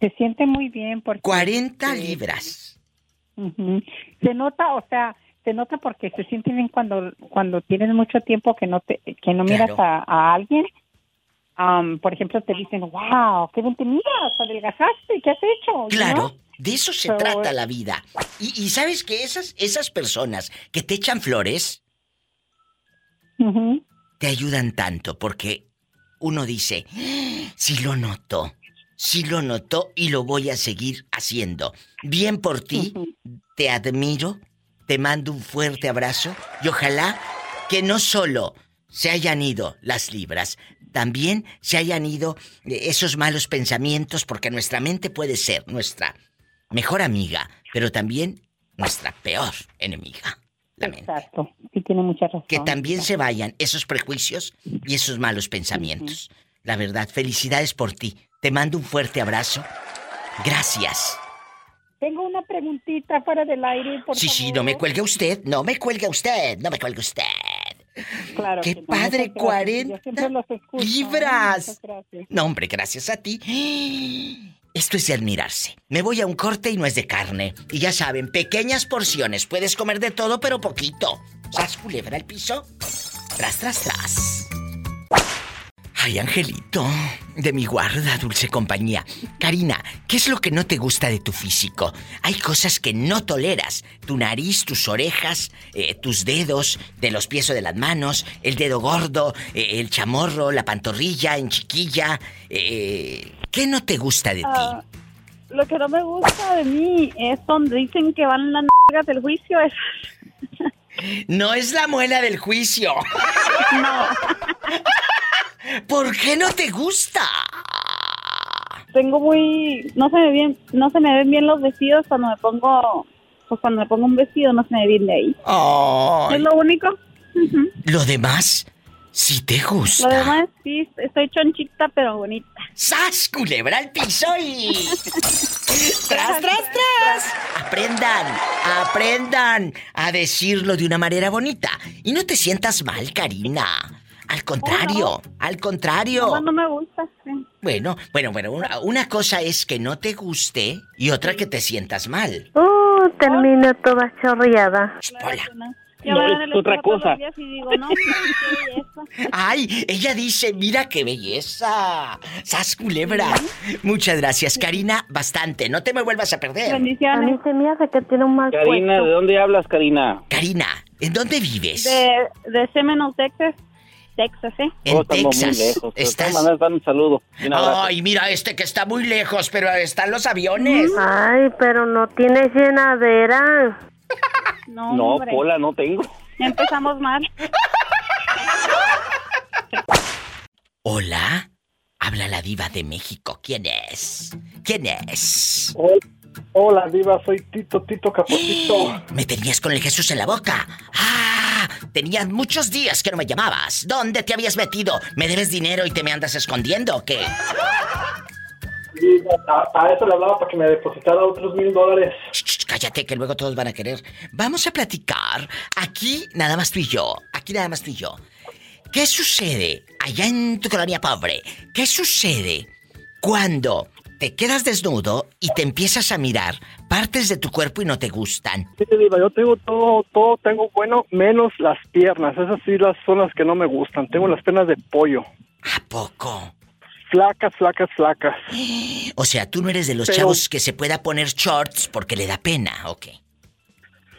Se siente muy bien porque... 40 libras. Ujú. Se nota, o sea, se nota porque se siente bien cuando cuando tienes mucho tiempo que no te que no miras Claro. a, a alguien. Am, por ejemplo, te dicen, wow, qué bien te miras, adelgazaste, ¿qué has hecho? Claro, de eso se trata la vida. Y, y sabes que esas, esas personas que te echan flores te ayudan tanto porque uno dice, si lo noto, si lo noto y lo voy a seguir haciendo. Bien por ti, te admiro, te mando un fuerte abrazo y ojalá que no solo se hayan ido las libras, también se hayan ido eh, esos malos pensamientos porque nuestra mente puede ser nuestra mejor amiga, pero también nuestra peor enemiga. La mente. Exacto, sí tiene mucha razón. Que también se vayan esos prejuicios y esos malos pensamientos. La verdad, felicidades por ti. Te mando un fuerte abrazo. Gracias. Tengo una preguntita fuera del aire, por Sí, favor. sí, no me cuelgue usted, no me cuelgue usted, no me cuelgue usted. Claro ¡Qué que no, padre. Yo 40 siempre los escucho, ¿eh? libras! No, hombre, gracias a ti. Esto es de admirarse. Me voy a un corte y no es de carne. Y ya saben, pequeñas porciones. Puedes comer de todo, pero poquito. ¿Sas culebra al piso? Tras, tras, tras. Ay, Angelito, de mi guarda, dulce compañía. Karina, ¿qué es lo que no te gusta de tu físico? Hay cosas que no toleras. Tu nariz, tus orejas, eh, tus dedos, de los pies o de las manos, el dedo gordo, eh, el chamorro, la pantorrilla, en chiquilla. eh, ¿Qué no te gusta de ti? Ah, lo que no me gusta de mí es donde dicen que van las nalgas del juicio. Es... No es la muela del juicio. No. ¿Por qué no te gusta? Tengo muy... No se me bien, no se me ven bien los vestidos cuando me pongo... Pues cuando me pongo un vestido no se me viene de ahí. Es lo único. Lo demás, si te gusta. Lo demás sí, estoy chonchita pero bonita. ¡Sas, culebra al piso y... ¡Tras, tras, tras! Aprendan, aprendan a decirlo de una manera bonita. Y no te sientas mal, Karina. Al contrario, al contrario. No, no me gusta. sí. Bueno, bueno, bueno, una, una cosa es que no te guste y otra que te sientas mal. Uh, termina toda chorreada. Yo No, es otra cosa. digo, no. Ay, ella dice, mira qué belleza. Sas culebra. Muchas gracias, Karina, bastante. No te me vuelvas a perder. A mí se me hace que tiene un mal Karina, ¿de dónde hablas, Karina? Karina, ¿en dónde vives? De, de Seminole, Texas. Texas, ¿eh? En Oh, estamos Texas. muy lejos. Estás- todas maneras, dan un saludo. Ay, mira este que está muy lejos, pero están los aviones. Ay, pero no tienes llenadera. No, no, hombre. Pola, no tengo. Ya empezamos mal. Hola, habla la diva de México. ¿Quién es? ¿Quién es? Hola, Diva, soy Tito, Tito Capotito. Me tenías con el Jesús en la boca. ¡Ah! Tenías muchos días que no me llamabas. ¿Dónde te habías metido? ¿Me debes dinero y te me andas escondiendo o qué? Diva, a, a eso le hablaba para que me depositara otros mil dólares. Cállate, que luego todos van a querer. Vamos a platicar. Aquí nada más tú y yo. Aquí nada más tú y yo. ¿Qué sucede allá en tu colonia pobre? ¿Qué sucede cuando te quedas desnudo y te empiezas a mirar partes de tu cuerpo y no te gustan? Sí, Diva, yo tengo todo, todo tengo bueno, menos las piernas. Esas sí las son las que no me gustan. Tengo las piernas de pollo. ¿A poco? Flacas, flacas, flacas. O sea, tú no eres de los Pero- chavos que se pueda poner shorts porque le da pena, ¿ok?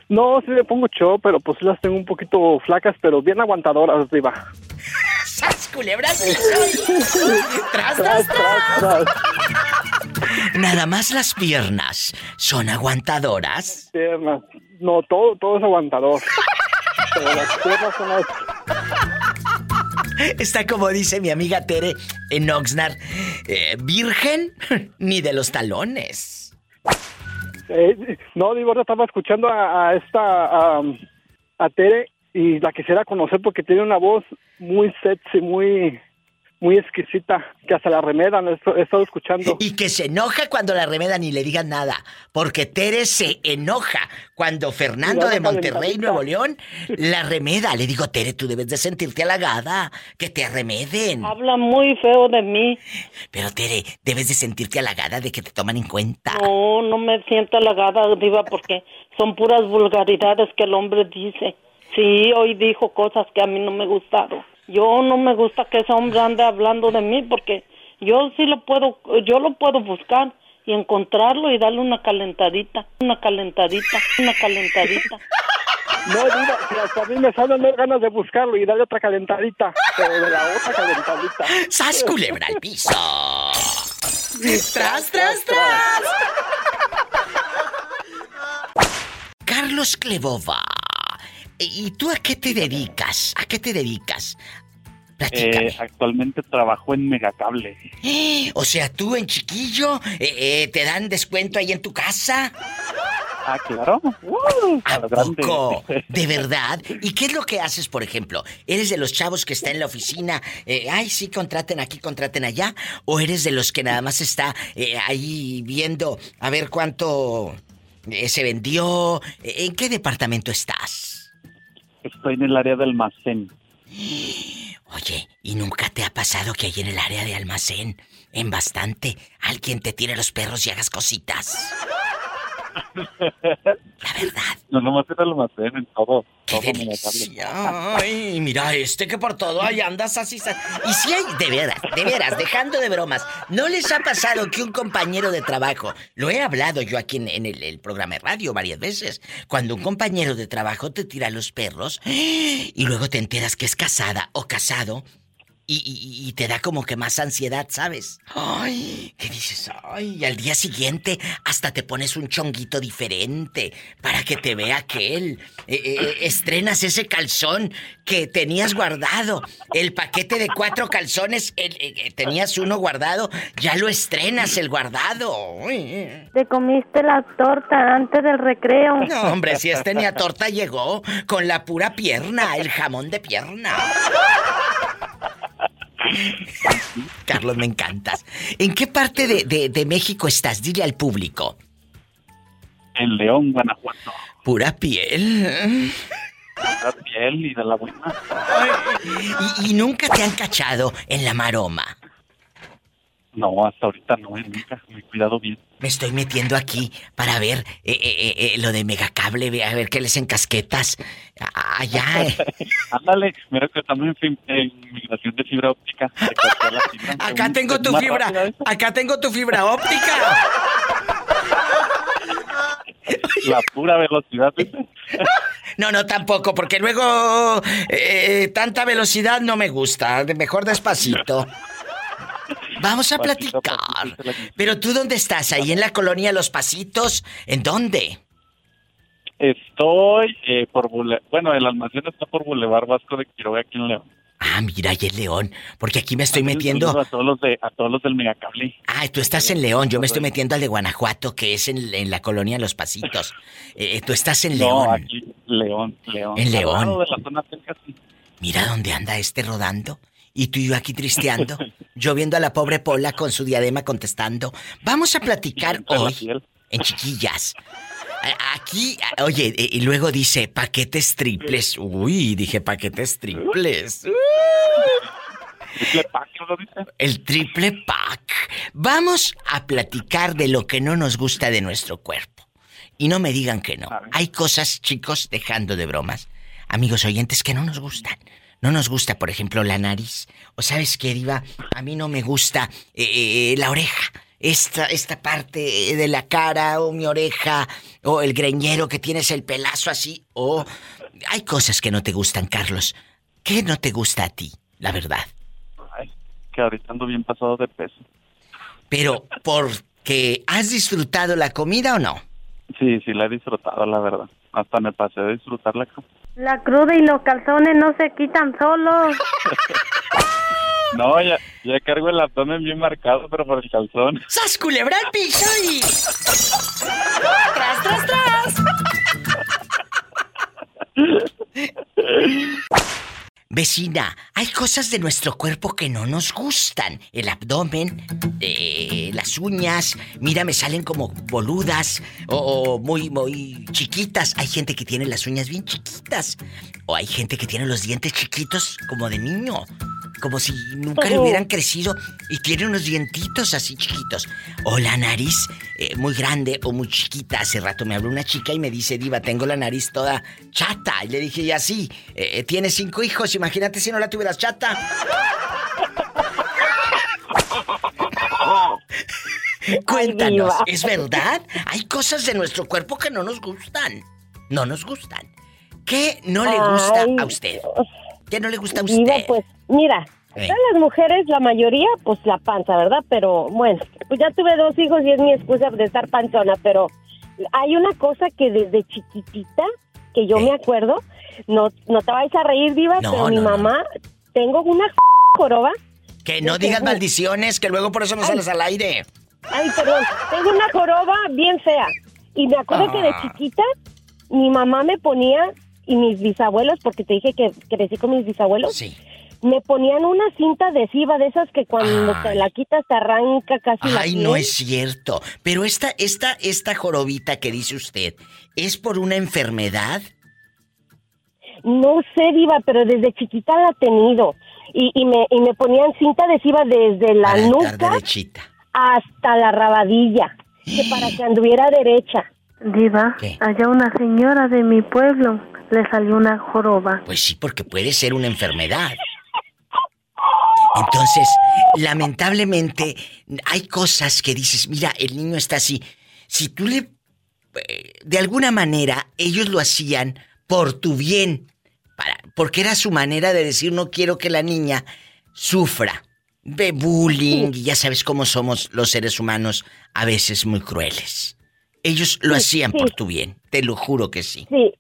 No, sí me pongo show, pero pues las tengo un poquito flacas, pero bien aguantadoras, Diva. ¡Sas, culebras! ¡Tras, tras, tras! Nada más las piernas son aguantadoras. Piernas. No, todo, todo es aguantador. Pero las piernas son las... Está como dice mi amiga Tere en Oxnard, eh, virgen ni de los talones. Eh, no, digo, ahora estaba escuchando a, a esta, a, a Tere, y la quisiera conocer porque tiene una voz muy sexy, muy muy exquisita, que hasta la remedan, he estado escuchando. Y que se enoja cuando la remedan y le digan nada. Porque Tere se enoja cuando Fernando de Monterrey. Nuevo León, la remeda. Le digo, Tere, tú debes de sentirte halagada. Que te remeden. Habla muy feo de mí. Pero Tere, debes de sentirte halagada de que te toman en cuenta. No, no me siento halagada, Diva, porque son puras vulgaridades que el hombre dice. Sí, hoy dijo cosas que a mí no me gustaron. Yo no me gusta que ese hombre ande hablando de mí porque yo sí lo puedo, yo lo puedo buscar y encontrarlo y darle una calentadita, una calentadita, una calentadita. No, diva, si hasta a mí me salen las ganas de buscarlo y darle otra calentadita, pero de la otra calentadita. ¡Sas, culebra al piso! ¡Tras, tras, tras! Carlos Clevova. ¿Y tú a qué te dedicas? ¿A qué te dedicas? Eh, actualmente trabajo en Megacable. O sea, tú en chiquillo, eh, eh, ¿te dan descuento ahí en tu casa? Ah, claro. Uh, a lo grande. poco? ¿De verdad? ¿Y qué es lo que haces, por ejemplo? ¿Eres de los chavos que está en la oficina? eh, ay, sí, contraten aquí, contraten allá. ¿O eres de los que nada más está eh, ahí viendo a ver cuánto eh, se vendió? ¿En qué departamento estás? Estoy en el área de almacén. Oye, ¿y nunca te ha pasado que ahí en el área de almacén, en bastante, alguien te tire los perros y hagas cositas? No, nomás el almacén, en todo. todo Megacable. Ay, mira este que por todo ahí andas así. Y si hay, de veras, de veras, dejando de bromas, ¿no les ha pasado que un compañero de trabajo, lo he hablado yo aquí en, en el, el programa de radio varias veces, cuando un compañero de trabajo te tira los perros y luego te enteras que es casada o casado y, y- y te da como que más ansiedad, ¿sabes? Ay, ¿qué dices? Ay, y al día siguiente hasta te pones un chonguito diferente para que te vea aquel. Eh, eh, estrenas ese calzón que tenías guardado. El paquete de cuatro calzones, el- eh, tenías uno guardado, ya lo estrenas el guardado. Ay. Te comiste la torta antes del recreo. No, hombre, si este ni a torta llegó con la pura pierna, el jamón de pierna. Carlos, me encantas. ¿En qué parte de, de- de México estás? Dile al público. En León, Guanajuato. Pura piel. La piel y de la buena. ¿Y, y nunca te han cachado en la maroma? No, hasta ahorita no, nunca. Me he cuidado bien. Me estoy metiendo aquí para ver eh, eh, eh, eh, lo de megacable, a ver qué les encasquetas. Allá. Ándale, mira que estamos en, en migración de fibra óptica. La fibra. Acá tengo tu fibra. Acá tengo tu fibra óptica. La pura velocidad. ¿viste? No, no, tampoco, porque luego eh, tanta velocidad no me gusta. Mejor despacito. Vamos a Pasito platicar. Pero tú dónde estás? ¿Ahí en la colonia Los Pasitos? ¿En dónde? Estoy eh, por Bule- Bueno, el almacén está por Boulevard Vasco de Quiroga aquí en León. Ah, mira, ahí en León. Porque aquí me estoy metiendo. A todos los de, a todos los del megacable. Ah, tú estás en León. Yo me estoy metiendo al de Guanajuato, que es en, en la colonia Los Pasitos. Eh, tú estás en No, León. aquí, León, León. En León. de la zona cerca, sí. Mira dónde anda este rodando. Y tú y yo aquí tristeando. yo viendo a la pobre Pola con su diadema contestando. Vamos a platicar hoy. En chiquillas. Aquí, oye, eh, y luego dice paquetes triples. Uy, dije paquetes triples. Triple pack, ¿no dice? El triple pack. Vamos a platicar de lo que no nos gusta de nuestro cuerpo. Y no me digan que no. Hay cosas, chicos, dejando de bromas, amigos oyentes, que no nos gustan. No nos gusta, por ejemplo, la nariz. O sabes qué, Diva, a mí no me gusta eh, eh, la oreja. Esta, esta parte de la cara o mi oreja o el greñero que tienes el pelazo así. O hay cosas que no te gustan, Carlos. ¿Qué no te gusta a ti, la verdad? Ay, que ahorita ando bien pasado de peso. Pero, ¿porque has disfrutado la comida o no? Sí, sí, la he disfrutado, la verdad. Hasta me pasé de disfrutarla. La cruda y los calzones no se quitan solos. No, ya, ya cargo el abdomen bien marcado, pero por el calzón. ¡Sas culebra al piso y... ¡Tras, tras, tras! Vecina, hay cosas de nuestro cuerpo que no nos gustan. El abdomen, eh, las uñas, mira, me salen como boludas o, o muy, muy chiquitas. Hay gente que tiene las uñas bien chiquitas. O hay gente que tiene los dientes chiquitos como de niño. Como si nunca le hubieran crecido y tiene unos dientitos así chiquitos. O la nariz eh, muy grande o muy chiquita. Hace rato me habló una chica y me dice, Diva, tengo la nariz toda chata. Y le dije, y así, eh, tiene cinco hijos, imagínate si no la tuvieras chata. Cuéntanos, ¿es verdad? Hay cosas de nuestro cuerpo que no nos gustan. No nos gustan. ¿Qué no le gusta Ay, a usted? ¿Qué no le gusta a Diva, usted? pues, mira, todas las mujeres, la mayoría, pues la panza, ¿verdad? Pero bueno, pues ya tuve dos hijos y es mi excusa de estar panzona, pero hay una cosa que desde chiquitita, que yo me acuerdo, no, no te vais a reír, Diva, No, pero mi no. mamá, tengo una joroba. Que no digas maldiciones, que luego por eso no sales al aire. Ay, perdón, tengo una joroba bien fea. Y me acuerdo que de Ah. chiquita, mi mamá me ponía, y mis bisabuelos, porque te dije que crecí con mis bisabuelos, me ponían una cinta adhesiva de esas que cuando te la quitas te arranca casi la Ay, piel. no es cierto. Pero esta, esta, esta jorobita que dice usted, ¿es por una enfermedad? No sé, Diva, pero desde chiquita la he tenido. Y, y, me, y me ponían cinta adhesiva desde la Para nuca derechita. hasta la rabadilla, que para que anduviera derecha. Diva, allá una señora de mi pueblo le salió una joroba. Pues sí, porque puede ser una enfermedad. Entonces, lamentablemente, hay cosas que dices, mira, el niño está así. Si tú le... eh, De alguna manera, ellos lo hacían por tu bien. Para, porque era su manera de decir, no quiero que la niña sufra de bullying. Y ya sabes cómo somos los seres humanos, a veces muy crueles. Ellos lo Sí, hacían sí. por tu bien, te lo juro que sí. Sí.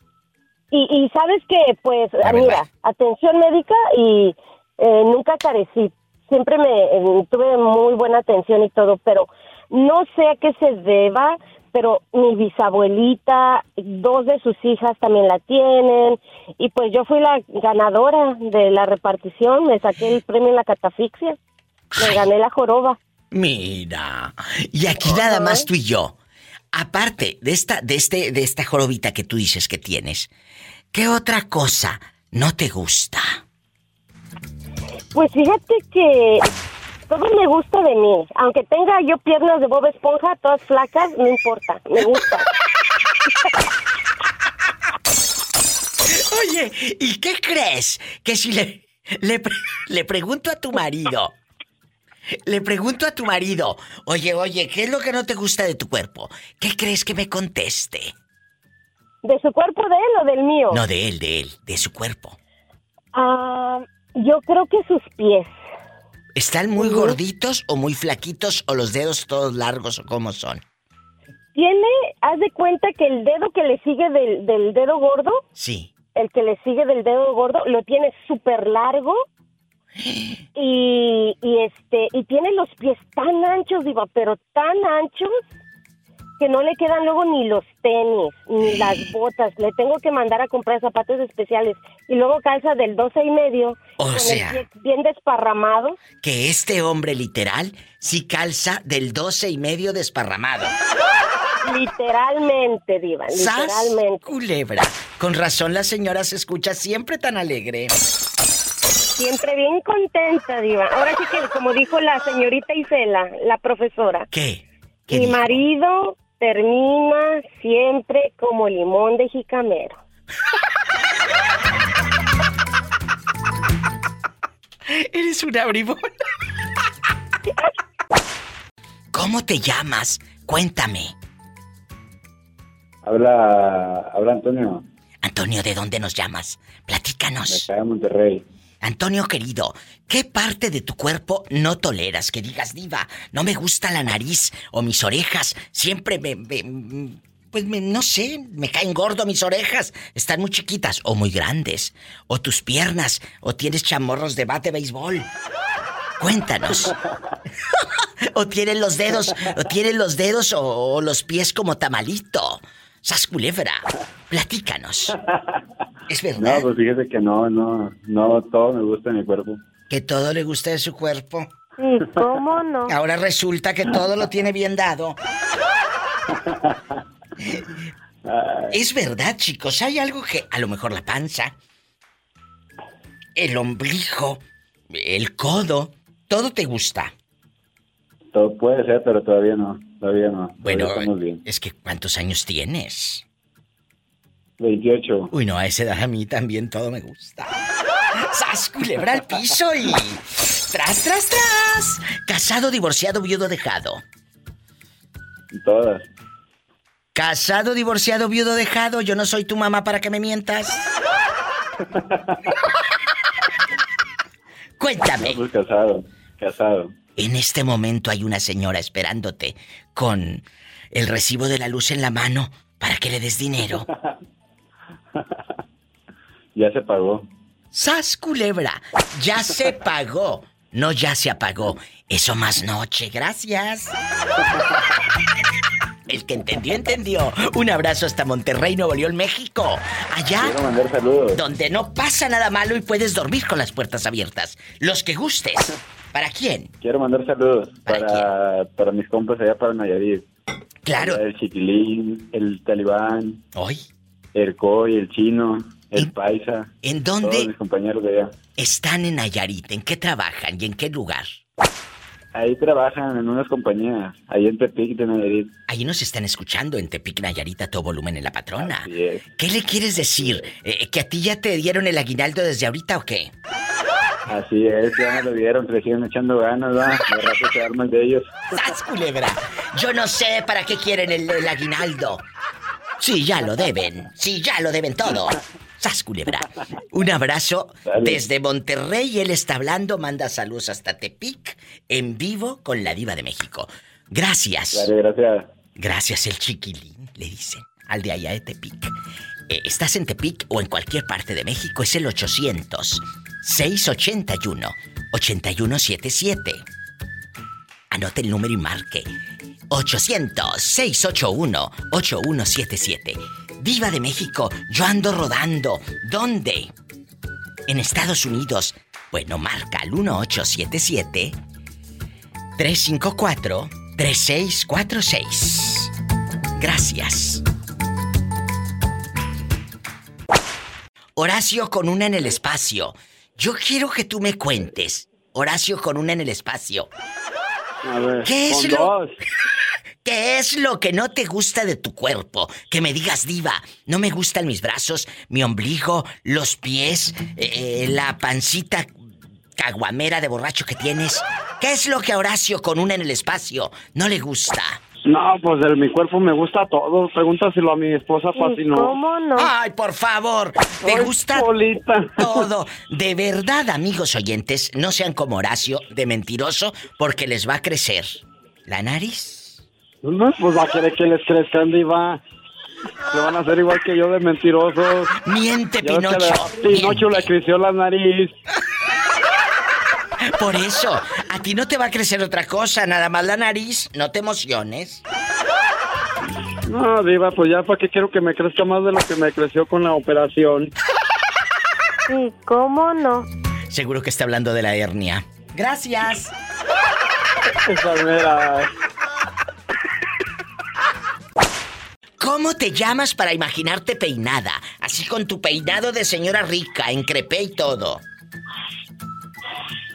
Y, y sabes que, pues, mira, atención médica y eh, nunca carecí. Siempre me eh, tuve muy buena atención y todo, pero no sé a qué se deba, pero mi bisabuelita, dos de sus hijas también la tienen, y pues yo fui la ganadora de la repartición, me saqué el premio en la catafixia, me gané la joroba. Mira, y aquí nada más tú y yo. Aparte de esta, de este, de esta jorobita que tú dices que tienes, ¿qué otra cosa no te gusta? Pues fíjate que todo me gusta de mí. Aunque tenga yo piernas de Bob Esponja, todas flacas, no importa, me gusta. Oye, ¿y qué crees? Que si le, le, pre- le pregunto a tu marido, le pregunto a tu marido, oye, oye, ¿qué es lo que no te gusta de tu cuerpo? ¿Qué crees que me conteste? ¿De su cuerpo de él o del mío? No, de él, de él, de su cuerpo. Ah, yo creo que sus pies. ¿Están muy gorditos o muy flaquitos o los dedos todos largos o cómo son? Tiene, haz de cuenta que el dedo que le sigue del, del dedo gordo, Sí. el que le sigue del dedo gordo, lo tiene súper largo. Y, y este y tiene los pies tan anchos, diva, pero tan anchos que no le quedan luego ni los tenis, ni las botas. Le tengo que mandar a comprar zapatos especiales. Y luego calza del 12 y medio, O con sea. el bien desparramado. Que este hombre literal sí calza del 12 y medio desparramado. Literalmente, diva, ¡Sas! literalmente. Culebra. Con razón la señora se escucha siempre tan alegre. Siempre bien contenta, diva. Ahora sí que, como dijo la señorita Isela, la profesora, ¿Qué? mi marido termina siempre como limón de jicamero. Eres una bribona. ¿Cómo te llamas? Cuéntame. Habla, habla Antonio. Antonio, ¿de dónde nos llamas? Platícanos. De acá de Monterrey. Antonio querido, ¿qué parte de tu cuerpo no toleras? Que digas, diva, no me gusta la nariz o mis orejas. Siempre me... me- pues me- no sé, me caen gordo mis orejas. Están muy chiquitas o muy grandes. O tus piernas, o tienes chamorros de bate béisbol. Cuéntanos. o tienen los dedos, o tienen los dedos o, o los pies como tamalito. Sas culebra. Platícanos. ¿Es verdad? No, pues fíjese que no, no, no, todo me gusta en mi cuerpo. Que todo le gusta de su cuerpo. Sí, ¿cómo no? Ahora resulta que todo lo tiene bien dado. Es verdad, chicos, hay algo que a lo mejor la panza, el ombligo, el codo, todo te gusta. Todo puede ser, pero todavía no, todavía no. Bueno, Todavía estamos bien. es que ¿cuántos años tienes? 28. Uy, no, a esa edad a mí también todo me gusta. ¡Sas, culebra al piso y... ¡Tras, tras, tras! Casado, divorciado, viudo, dejado. Todas. Casado, divorciado, viudo, dejado. Yo no soy tu mamá para que me mientas. Cuéntame. No, pues casado, casado. En este momento hay una señora esperándote con el recibo de la luz en la mano para que le des dinero. Ya se pagó. ¡Sas, culebra! Ya se pagó. No, ya se apagó. Eso más noche, gracias. El que entendió, entendió. Un abrazo hasta Monterrey, Nuevo León, México. Allá Quiero mandar saludos. donde no pasa nada malo y puedes dormir con las puertas abiertas. Los que gustes. ¿Para quién? Quiero mandar saludos para, para mis compas allá para Nayarit. Claro. El Chiquilín, el Talibán. Hoy. El Coy, el Chino, el Paisa. ¿En dónde? Todos mis compañeros de allá. Están en Nayarit. ¿En qué trabajan y en qué lugar? Ahí trabajan en unas compañías, ahí en Tepic de Nayarit. Ahí nos están escuchando en Tepic Nayarit a todo volumen en la patrona. Así es. ¿Qué le quieres decir? Eh, ¿Que a ti ya te dieron el aguinaldo desde ahorita o qué? Así es, ya me lo dieron, se siguen echando ganas, ¿va? De rato se arman de ellos. ¡Sas, culebra! Yo no sé para qué quieren el, el aguinaldo. Sí, ya lo deben. Sí, ya lo deben todo. ¡Sas, culebra! Un abrazo desde Monterrey. Él está hablando, manda saludos hasta Tepic, en vivo con la diva de México. Gracias. Dale, gracias. Gracias, el chiquilín, le dicen, al de allá de Tepic. Eh, estás en Tepic o en cualquier parte de México, es el 800-681-8177. Anote el número y marque. 800-681-8177. Diva de México, yo ando rodando. ¿Dónde? En Estados Unidos. Bueno, marca al 1877 354 3646. Gracias. Horacio con una en el espacio. Yo quiero que tú me cuentes. Horacio con una en el espacio. A ver, ¿Qué es con lo- dos. ¿Qué es lo que no te gusta de tu cuerpo? Que me digas, diva, no me gustan mis brazos, mi ombligo, los pies, eh, la pancita caguamera de borracho que tienes. ¿Qué es lo que a Horacio con una en el espacio no le gusta? No, pues de mi cuerpo me gusta todo. Pregúntaselo a mi esposa, Pati, no. no? Ay, por favor, ¿te gusta todo? De verdad, amigos oyentes, no sean como Horacio de mentiroso porque les va a crecer la nariz. No, pues va a querer que les crezcan, diva. Se van a hacer igual que yo de mentirosos. Miente, Pinocho. Pinocho le creció la nariz. Por eso, a ti no te va a crecer otra cosa, nada más la nariz, no te emociones. No, diva, pues ya para qué quiero que me crezca más de lo que me creció con la operación. Sí, ¿cómo no? Seguro que está hablando de la hernia. Gracias. Esa mera. ¿Cómo te llamas para imaginarte peinada? Así con tu peinado de señora rica, en crepé y todo.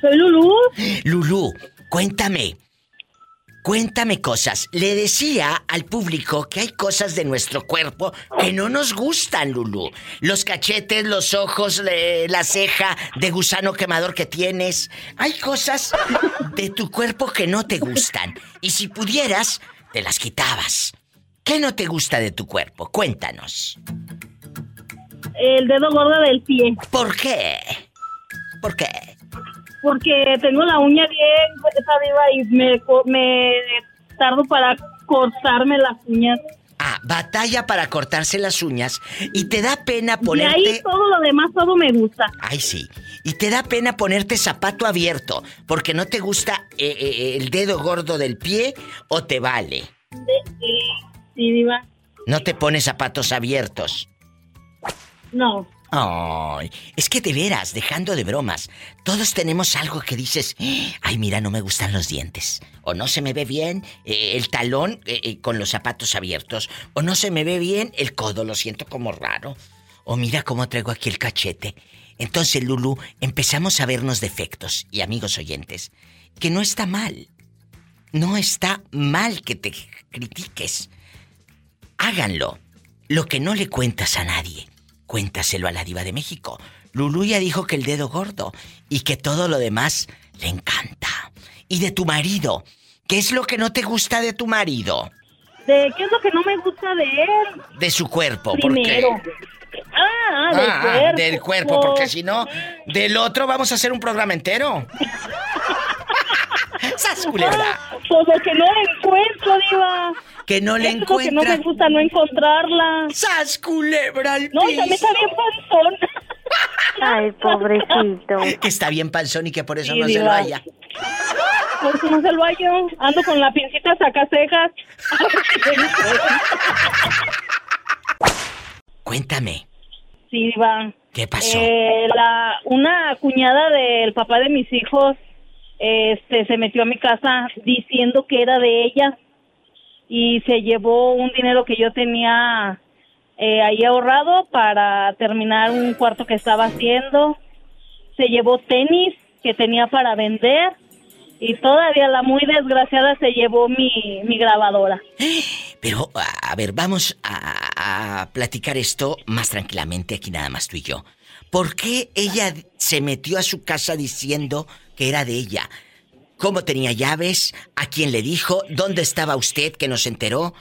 Soy Lulú. Lulú, cuéntame. Cuéntame cosas. Le decía al público que hay cosas de nuestro cuerpo que no nos gustan, Lulú. Los cachetes, los ojos, la ceja de gusano quemador que tienes. Hay cosas de tu cuerpo que no te gustan. Y si pudieras, te las quitabas. ¿Qué no te gusta de tu cuerpo? Cuéntanos. El dedo gordo del pie. ¿Por qué? ¿Por qué? Porque tengo la uña bien gruesa, diva, y me, me tardo para cortarme las uñas. Ah, batalla para cortarse las uñas y te da pena Y ponerte... ahí todo lo demás, todo me gusta. Ay, sí. Y te da pena ponerte zapato abierto porque no te gusta eh, eh, el dedo gordo del pie o te vale. Sí, diva. No te pones zapatos abiertos. No. Ay, es que de veras, dejando de bromas, todos tenemos algo que dices, ay, mira, no me gustan los dientes, o no se me ve bien eh, el talón eh, eh, con los zapatos abiertos, o no se me ve bien el codo, lo siento como raro, o mira cómo traigo aquí el cachete. Entonces, Lulu, empezamos a vernos defectos, y amigos oyentes, que no está mal, no está mal que te critiques. Háganlo. Lo que no le cuentas a nadie Cuéntaselo a la diva de México. Lulu ya dijo que el dedo gordo y que todo lo demás le encanta. Y de tu marido, ¿qué es lo que no te gusta de tu marido? ¿De qué es lo que no me gusta de él? De su cuerpo, Primero. Ah, del Ah, cuerpo. del cuerpo, porque si no, del otro vamos a hacer un programa entero. ¡Sas, culebra! Pues lo que no le encuentro, diva. Que no es lo que no encuentra. me gusta, no encontrarla. ¡Sas, culebra al No, también está bien panzón. Ay, pobrecito. Que está bien panzón y que por eso Sí, no se lo haya. Por eso no se lo hallo. Ando con la pincita sacacejas. Cuéntame, Sí, diva. ¿qué pasó? Eh, la, una cuñada del papá de mis hijos este, se metió a mi casa diciendo que era de ella y se llevó un dinero que yo tenía eh, ahí ahorrado para terminar un cuarto que estaba haciendo. Se llevó tenis que tenía para vender y todavía la muy desgraciada se llevó mi, mi grabadora. Pero, a ver, vamos a, a platicar esto más tranquilamente aquí nada más tú y yo. ¿Por qué ella se metió a su casa diciendo que era de ella? ¿Cómo tenía llaves? ¿A quién le dijo? ¿Dónde estaba usted que nos enteró?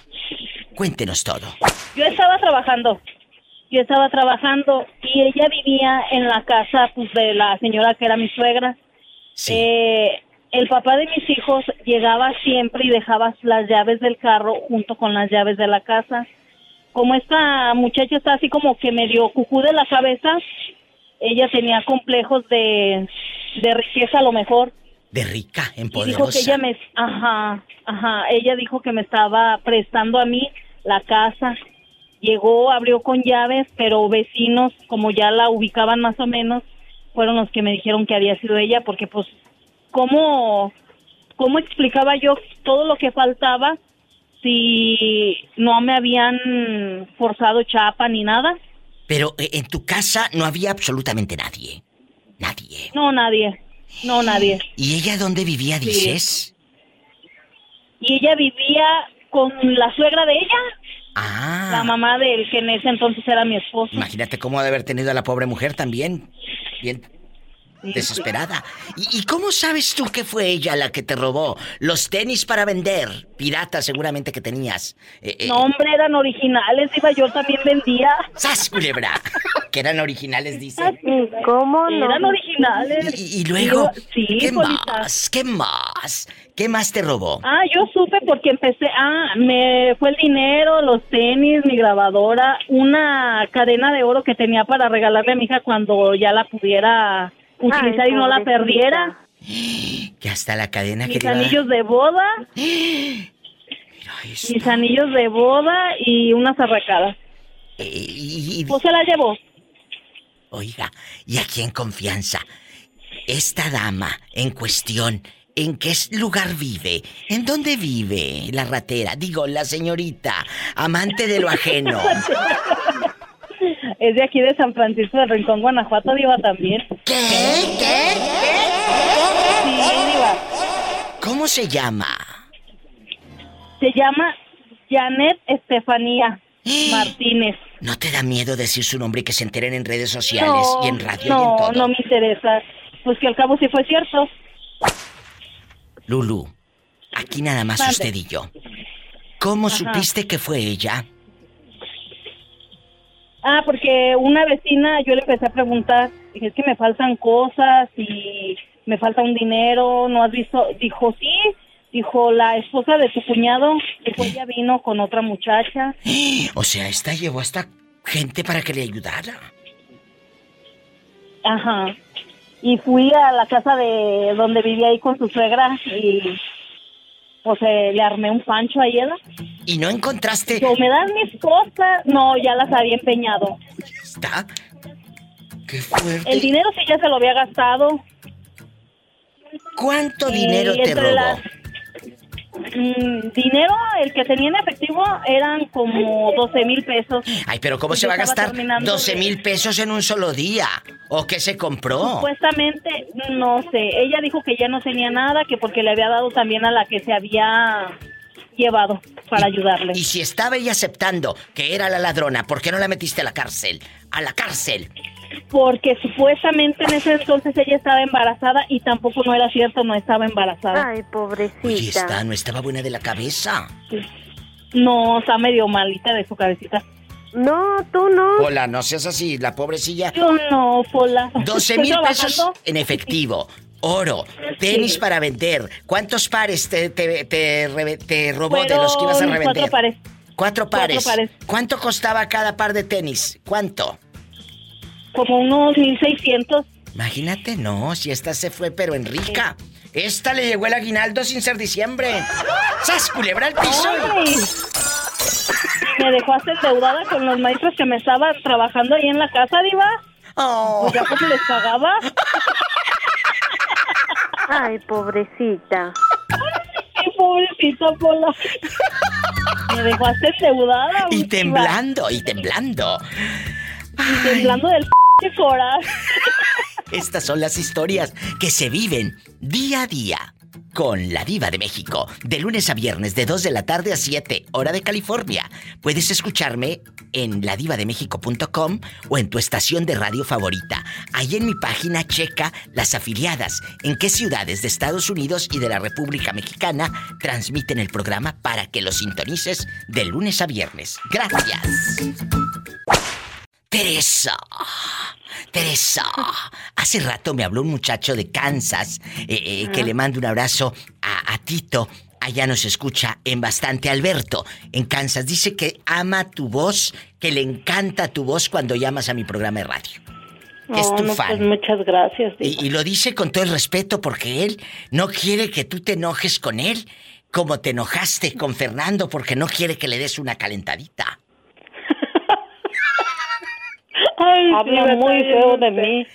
Cuéntenos todo. Yo estaba trabajando. Yo estaba trabajando y ella vivía en la casa pues de la señora que era mi suegra. Eh, el papá de mis hijos llegaba siempre y dejaba las llaves del carro junto con las llaves de la casa. Como esta muchacha está así como que medio cucú de la cabeza, ella tenía complejos de, de riqueza a lo mejor. De rica, Y dijo que empoderosa. ella me, ajá, ajá, ella dijo que me estaba prestando a mí la casa. Llegó, abrió con llaves, pero vecinos, como ya la ubicaban más o menos, fueron los que me dijeron que había sido ella, porque pues, ¿cómo, cómo explicaba yo todo lo que faltaba si no me habían forzado chapa ni nada? Pero eh, en tu casa no había absolutamente nadie. Nadie. No, nadie, no, nadie. ¿Y ella dónde vivía, Sí. dices? Y ella vivía con la suegra de ella, Ah. la mamá del que en ese entonces era mi esposo. Imagínate cómo ha de haber tenido a la pobre mujer también. Bien desesperada. ¿Y, y cómo sabes tú que fue ella la que te robó los tenis para vender? Pirata seguramente que tenías. Eh, eh, No, hombre, eran originales, iba yo también vendía. ¡Sas, culebra! que eran originales, dice. ¿Cómo no? Eran originales. Y, y luego, sí, ¿qué más? ¿Qué más? ¿Qué más te robó? Ah, yo supe porque empecé, ah, me fue el dinero, los tenis, mi grabadora, una cadena de oro que tenía para regalarle a mi hija cuando ya la pudiera utilizar y no la perdiera. Que hasta la cadena que Mis a dar- anillos de boda. Mis anillos de boda y unas arracadas. y- Pues se la llevó. Oiga, y aquí en confianza, esta dama en cuestión, ¿en qué lugar vive? ¿En dónde vive la ratera? Digo, la señorita, amante de lo ajeno. Es de aquí de San Francisco del Rincón, Guanajuato, Diva también. ¿Qué? ¿Qué? Sí, Diva. ¿Cómo se llama? Se llama Janet Estefanía Martínez. ¿No te da miedo decir su nombre y que se enteren en redes sociales No, y en radio y en no, todo? no me interesa. Pues que al cabo sí fue cierto. Lulu, aquí nada más usted y yo. ¿Cómo Ajá. supiste que fue ella? Ah, porque una vecina, yo le empecé a preguntar, dije, es que me faltan cosas y me falta un dinero, ¿no has visto? Dijo, sí, dijo, la esposa de tu cuñado, dijo, ella vino con otra muchacha. O sea, esta llevó hasta gente para que le ayudara. Ajá. Y fui a la casa de donde vivía ahí con su suegra y pues eh, le armé un pancho a ella. ¿Y no encontraste? Dijo, ¿me das mis cosas? No, ya las había empeñado. ¿Está? Qué fuerte. El dinero sí ya se lo había gastado. ¿Cuánto Y dinero te robó? las- Mm, dinero, el que tenía en efectivo eran como 12 mil pesos. Ay, pero ¿cómo se va a gastar terminando 12 de- mil pesos en un solo día? ¿O qué se compró? Supuestamente, no sé, ella dijo que ya no tenía nada, que porque le había dado también a la que se había llevado para ayudarle. Y si estaba ella aceptando que era la ladrona, ¿por qué no la metiste a la cárcel? ¡A la cárcel! Porque supuestamente en ese entonces ella estaba embarazada y tampoco no era cierto, no estaba embarazada. Ay, pobrecita. Oye, está, no estaba buena de la cabeza. No, está medio malita de su cabecita. No, tú no. Hola, no seas así, la pobrecilla. Yo no, Pola. 12 Estoy mil pesos en efectivo. Oro, tenis para vender. ¿Cuántos pares te, te, te te robó de los que ibas a revender? Cuatro pares. Cuatro pares. Cuatro pares. ¿Cuánto costaba cada par de tenis? ¿Cuánto? Como unos 1600. Imagínate, no, si esta se fue pero en rica. Esta le llegó el aguinaldo sin ser diciembre. ¡Sas, culebra al piso! Ay. Me dejó hasta endeudada con los maestros que me estaban trabajando ahí en la casa, Diva. Oh. Pues ya cómo les pagaba. Ay, pobrecita. Ay, pobrecita Pola. Me dejó hasta endeudada. Y temblando, y temblando. Y temblando del Estas son las historias que se viven día a día con la diva de México, de lunes a viernes de 2 de la tarde a 7, hora de California. Puedes escucharme en ladivademexico.com o en tu estación de radio favorita. Ahí en mi página checa las afiliadas, en qué ciudades de Estados Unidos y de la República Mexicana transmiten el programa para que lo sintonices de lunes a viernes. Gracias. Teresa. Teresa, hace rato me habló un muchacho de Kansas eh, eh, que le mando un abrazo a, a Tito. Allá nos escucha en bastante Alberto, en Kansas. Dice que ama tu voz, que le encanta tu voz cuando llamas a mi programa de radio. Que es tu no, fan. pues muchas gracias. Y, y lo dice con todo el respeto porque él no quiere que tú te enojes con él como te enojaste con Fernando porque no quiere que le des una calentadita. Ay, Habla muy feo de mí.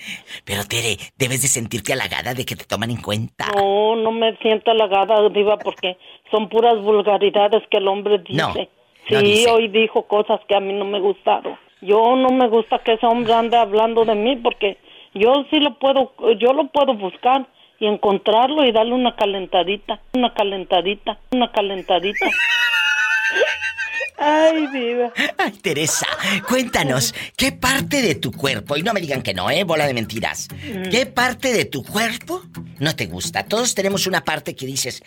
Pero Tere, debes de sentirte halagada de que te toman en cuenta. No, no me siento halagada, Diva, porque son puras vulgaridades que el hombre dice. No, sí, no dice. hoy dijo cosas que a mí no me gustaron. Yo no me gusta que ese hombre ande hablando de mí porque yo sí lo puedo, yo lo puedo buscar y encontrarlo y darle una calentadita, una calentadita, una calentadita. Ay, Diva. Ay, Teresa, cuéntanos, ¿qué parte de tu cuerpo, y no me digan que no, ¿eh? Bola de mentiras, Mm. ¿qué parte de tu cuerpo no te gusta? Todos tenemos una parte que dices,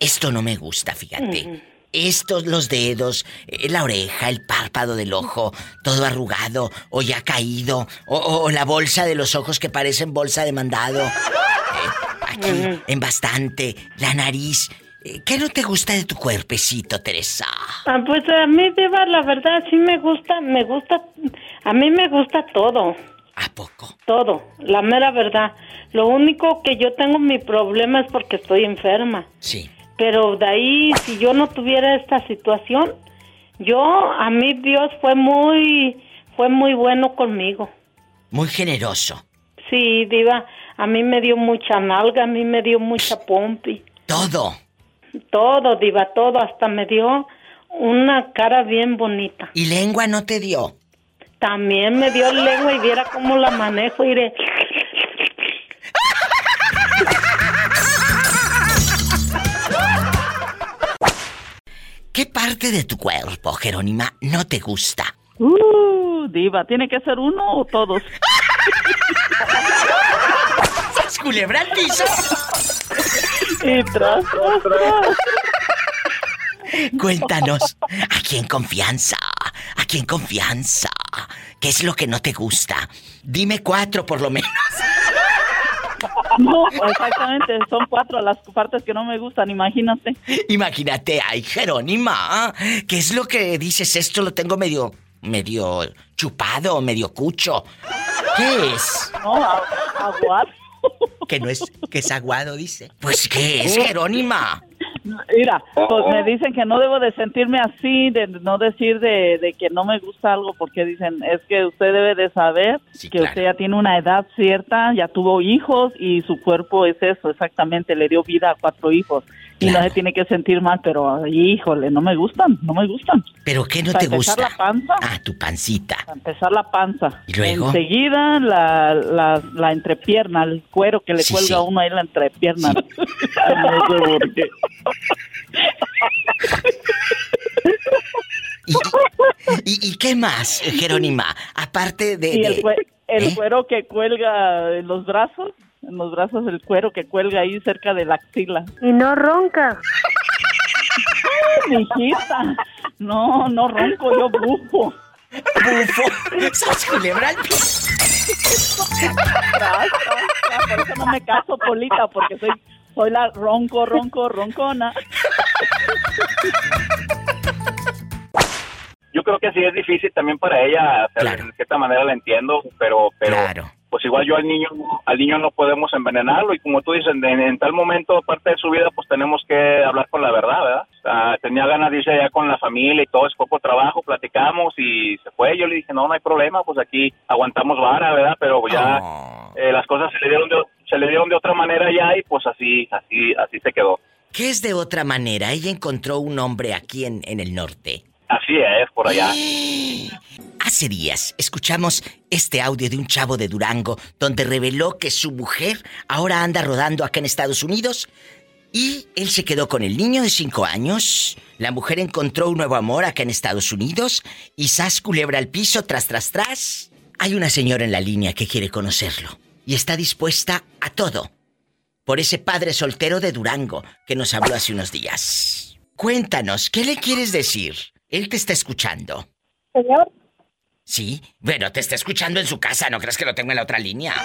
esto no me gusta, fíjate. Estos, los dedos, eh, la oreja, el párpado del ojo, todo arrugado o ya caído, o, o- o la bolsa de los ojos que parecen bolsa de mandado. Eh, aquí, en bastante, la nariz. Eh, ¿Qué no te gusta de tu cuerpecito, Teresa? Ah, pues a mí, Diva, la verdad sí me gusta, me gusta, a mí me gusta todo. ¿A poco? Todo, la mera verdad. Lo único que yo tengo mi problema es porque estoy enferma. Sí. Pero de ahí, si yo no tuviera esta situación, yo, a mí Dios fue muy, fue muy bueno conmigo. Muy generoso. Sí, Diva, a mí me dio mucha nalga, a mí me dio mucha pompi. Todo. Todo, Diva, todo, hasta me dio una cara bien bonita. ¿Y lengua no te dio? También me dio lengua y viera cómo la manejo y de... ¿Qué parte de tu cuerpo, Jerónima, no te gusta? Uh, diva, ¿tiene que ser uno o todos? ¡Sas! Y tras, tras, tras. Cuéntanos, aquí en confianza, aquí en confianza, ¿qué es lo que no te gusta? Dime cuatro por lo menos. No, exactamente, son cuatro las partes que no me gustan, imagínate. Imagínate, ay, Jerónima, ¿qué es lo que dices? Esto lo tengo medio, medio chupado, medio cucho. ¿Qué es? No, a- aguado. Que no es, que es aguado, dice. Pues, ¿qué es, Jerónima? Mira, pues me dicen que no debo de sentirme así, de no decir de, de que no me gusta algo, porque dicen, es que usted debe de saber que usted ya tiene una edad cierta, ya tuvo hijos y su cuerpo es eso, exactamente, le dio vida a cuatro hijos. Y no se tiene que sentir mal, pero híjole, no me gustan, no me gustan. ¿Pero qué no Para te empezar gusta? la panza. Ah, tu pancita. Para empezar la panza. ¿Y luego? Enseguida la, la, la entrepierna, el cuero que le Sí, cuelga sí. a uno ahí la entrepierna. no sé por qué. ¿Y, y qué más, Jerónima? Aparte de... Y el, de- el ¿Eh? cuero que cuelga en los brazos, en los brazos el cuero que cuelga ahí cerca de la axila. Y no ronca. Mi hijita, no, no ronco, yo bufo. Bufo. ¿Sabes culebra al Por eso no me caso, Polita, porque soy, soy la ronco, ronco, roncona. Yo creo que sí es difícil también para ella, o sea, de cierta manera la entiendo, pero, pero pues igual yo al niño, al niño no podemos envenenarlo y como tú dices, en, en tal momento, parte de su vida, pues tenemos que hablar con la verdad, ¿verdad? O sea, tenía ganas de irse allá con la familia y todo, es poco trabajo, platicamos y se fue. Yo le dije, no, no hay problema, pues aquí aguantamos vara, ¿verdad? Pero ya eh, las cosas se le dieron de, se le dieron de otra manera ya y pues así, así, así se quedó. ¿Qué es de otra manera? Ella encontró un hombre aquí en, en el norte. Así es, por allá. Hace días escuchamos este audio de un chavo de Durango donde reveló que su mujer ahora anda rodando acá en Estados Unidos y él se quedó con el niño de 5 años. La mujer encontró un nuevo amor acá en Estados Unidos y Sas culebra al piso tras tras tras. Hay una señora en la línea que quiere conocerlo y está dispuesta a todo por ese padre soltero de Durango que nos habló hace unos días. Cuéntanos, ¿qué le quieres decir? Él te está escuchando. Señor. Sí, bueno, te está escuchando en su casa, no crees que lo tengo en la otra línea.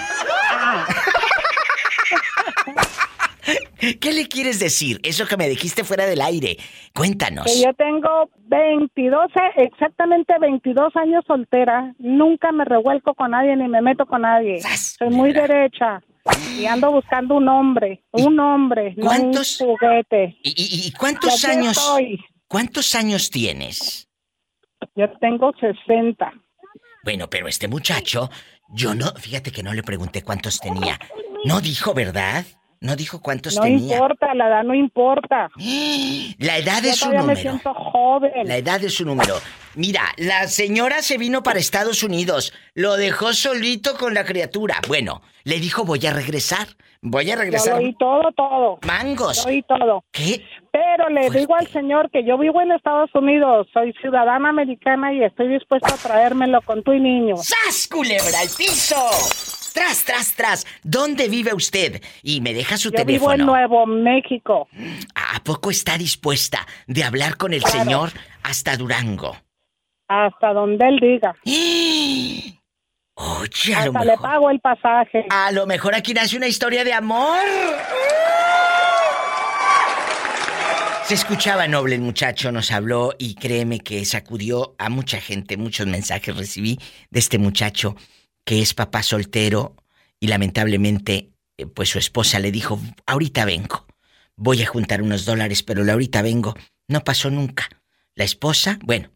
¿Qué le quieres decir? Eso que me dijiste fuera del aire. Cuéntanos. Que yo tengo 22, eh, exactamente 22 años soltera. Nunca me revuelco con nadie ni me meto con nadie. Soy muy derecha. Y ando buscando un hombre. Un hombre, no un ¿Cuántos? juguete. ¿Y, y- y cuántos años? estoy. ¿Cuántos años tienes? Yo tengo 60. Bueno, pero este muchacho, yo no, fíjate que no le pregunté cuántos tenía. No dijo, ¿verdad? No dijo cuántos No tenía. importa, la edad no importa. La edad Yo es su todavía me número. siento joven. La edad es su número. Mira, la señora se vino para Estados Unidos. Lo dejó solito con la criatura. Bueno, le dijo voy a regresar. Voy a Yo regresar. lo oí todo, todo. Mangos. Lo oí todo. ¿Qué? Pero le digo al señor que yo vivo en Estados Unidos, soy ciudadana americana y estoy dispuesta a traérmelo con tu niño. ¡Sas, culebra al piso! Tras, tras, tras. ¿Dónde vive usted? Y me deja su Yo vivo en teléfono. Nuevo México. ¿A poco está dispuesta de hablar con el Claro. señor hasta Durango? Hasta donde él diga. Oye, a lo Hasta le mejor. pago el pasaje. A lo mejor aquí nace una historia de amor. Se escuchaba noble el muchacho, nos habló y créeme que sacudió a mucha gente, muchos mensajes recibí de este muchacho que es papá soltero y lamentablemente eh, pues su esposa le dijo, ahorita vengo, voy a juntar unos dólares, pero la ahorita vengo, no pasó nunca. La esposa, bueno,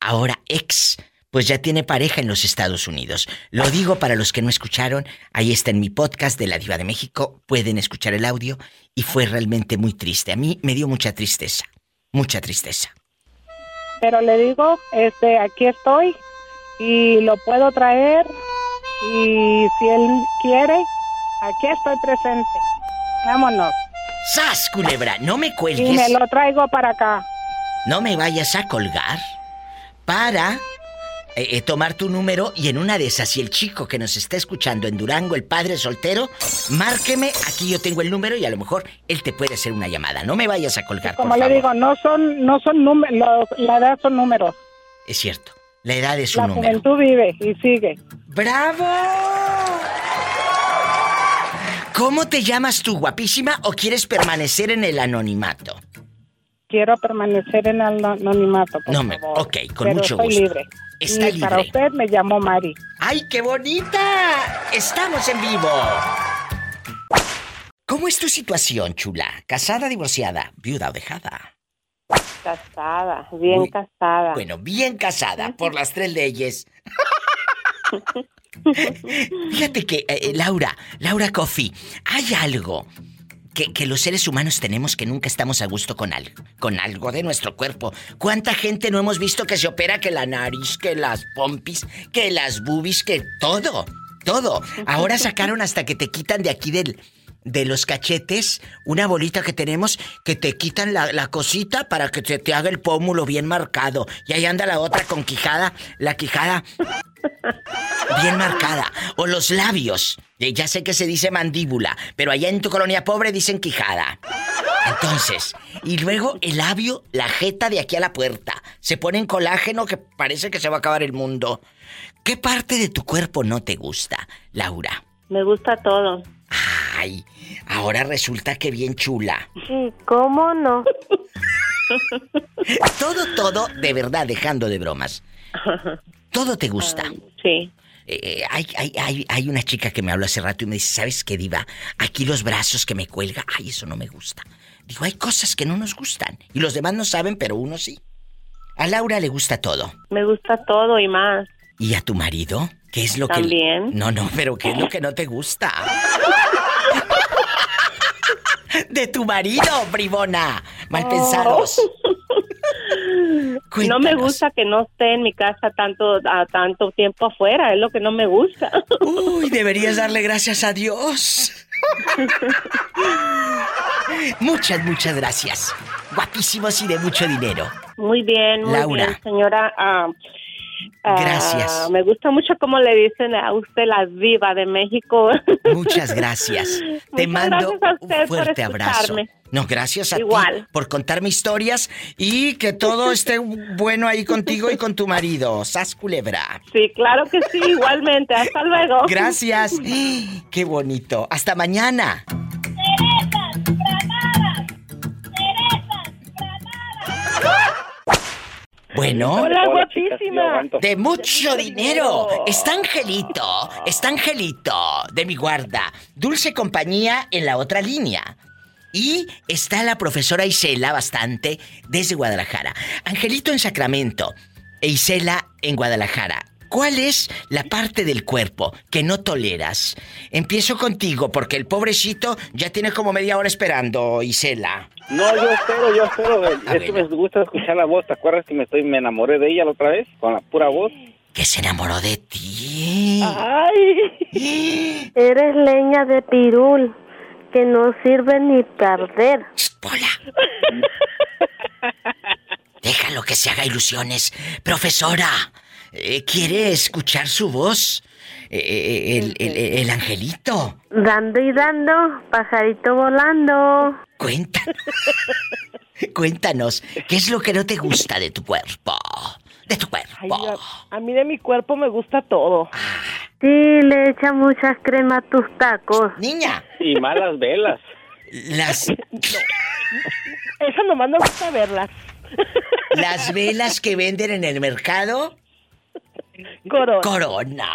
ahora ex, pues ya tiene pareja en los Estados Unidos. Lo digo para los que no escucharon, ahí está en mi podcast de La Diva de México, pueden escuchar el audio y fue realmente muy triste. A mí me dio mucha tristeza, mucha tristeza. Pero le digo, este, aquí estoy y lo puedo traer y si él quiere, aquí estoy presente. Vámonos. ¡Sas, culebra! No me Y cuelgues. me lo traigo para acá. No me vayas a colgar para eh, eh, tomar tu número y en una de esas, si el chico que nos está escuchando en Durango, el padre soltero, márqueme, aquí yo tengo el número y a lo mejor él te puede hacer una llamada. No me vayas a colgar, Como por le favor. digo, no son, no son números, la edad son números. Es cierto, la edad es un La número. juventud vive y sigue. ¡Bravo! ¿Cómo te llamas tú, guapísima, o quieres permanecer en el anonimato? Quiero permanecer en el anonimato, por No me... favor. Ok, con Pero mucho estoy gusto. libre. Está y para libre. usted me llamo Mari. ¡Ay, qué bonita! ¡Estamos en vivo! ¿Cómo es tu situación, chula? ¿Casada, divorciada, viuda o dejada? Casada, bien casada. Bueno, bien casada por las tres leyes. Fíjate que, eh, Laura, Laura Coffee, hay algo que, que, los seres humanos tenemos que nunca estamos a gusto con algo, con algo de nuestro cuerpo. ¿Cuánta gente no hemos visto que se opera que la nariz, que las pompis, que las boobies, que todo, todo? Ahora sacaron hasta que te quitan de aquí del, de los cachetes una bolita que tenemos que te quitan la, cosita para que te, te, haga el pómulo bien marcado. Y ahí anda la otra con quijada, la quijada bien marcada. O los labios. Ya sé que se dice mandíbula, pero allá en tu colonia pobre dicen quijada. Entonces, y luego el labio, la jeta de aquí a la puerta. Se pone en colágeno que parece que se va a acabar el mundo. ¿Qué parte de tu cuerpo no te gusta, Laura? Me gusta todo. Ay, ahora resulta que bien chula. Sí, ¿cómo no? todo, todo, de verdad, dejando de bromas. Todo te gusta. Ah, sí. Eh, hay, hay, hay, hay, una chica que me habló hace rato y me dice, ¿sabes qué, Diva? Aquí los brazos que me cuelga, ay, eso no me gusta. Digo, hay cosas que no nos gustan. Y los demás no saben, pero uno sí. A Laura le gusta todo. Me gusta todo y más. ¿Y a tu marido? ¿Qué es lo que... También. No, no, pero ¿qué es lo que no te gusta? De tu marido, bribona. Mal oh. No me gusta que no esté en mi casa tanto, a tanto tiempo afuera, es lo que no me gusta. Uy, deberías darle gracias a Dios. muchas, muchas gracias. Guapísimos y de mucho dinero. Muy bien, muy Laura. bien, señora. Ah, Gracias. Ah, me gusta mucho cómo le dicen a usted la diva de México. Muchas gracias. Te mando un fuerte abrazo. No, gracias a Igual. ti por contarme historias y que todo esté bueno ahí contigo y con tu marido. Sas culebra. Sí, claro que sí, igualmente. Hasta luego. Gracias. Qué bonito. Hasta mañana. Bueno. Hola, guapísima. De mucho dinero. Está Angelito. Está Angelito de mi guarda. Dulce compañía en la otra línea. Y está la profesora Isela bastante desde Guadalajara. Angelito en Sacramento e Isela en Guadalajara. ¿Cuál es la parte del cuerpo que no toleras? Empiezo contigo porque el pobrecito ya tiene como media hora esperando, Isela. No, yo espero, yo espero. Ah, es que me gusta escuchar la voz. ¿Te acuerdas que me estoy me enamoré de ella la otra vez con la pura voz? Que se enamoró de ti. Ay. Eres leña de pirul que no sirve ni perder. ¡Pola! Déjalo que se haga ilusiones. Profesora, eh, ¿quiere escuchar su voz? Eh, eh, el, el, el, angelito. Dando y dando, pajarito volando. Cuéntanos. Cuéntanos, ¿qué es lo que no te gusta de tu cuerpo? De tu cuerpo. a, mí de mi cuerpo me gusta todo. Sí, le echa mucha crema a tus tacos. Niña. Y malas velas. Las. Eso nomás no gusta verlas. Las velas que venden en el mercado. Corona. Corona.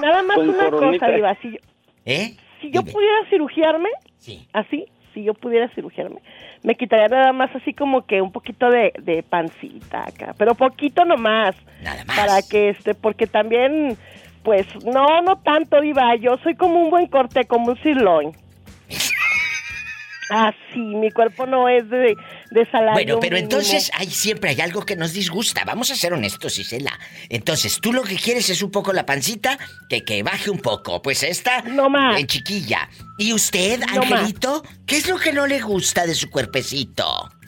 Nada más una cosa, Diva. Si yo, ¿Eh? Si yo pudiera cirugiarme, sí. así, si yo pudiera cirugiarme, me quitaría nada más así como que un poquito de, de pancita acá, pero poquito nomás. Nada más. Para que este, porque también, pues, no, no tanto, Diva. Yo soy como un buen corte, como un sirloin. Ah, sí, mi cuerpo no es de, de salario Bueno, pero mínimo. entonces hay, siempre hay algo que nos disgusta. Vamos a ser honestos, Isela. Entonces, tú lo que quieres es un poco la pancita, que, que baje un poco. Pues esta, no más. en chiquilla. ¿Y usted, No Angelito? ¿Qué es lo que no le gusta de su cuerpecito?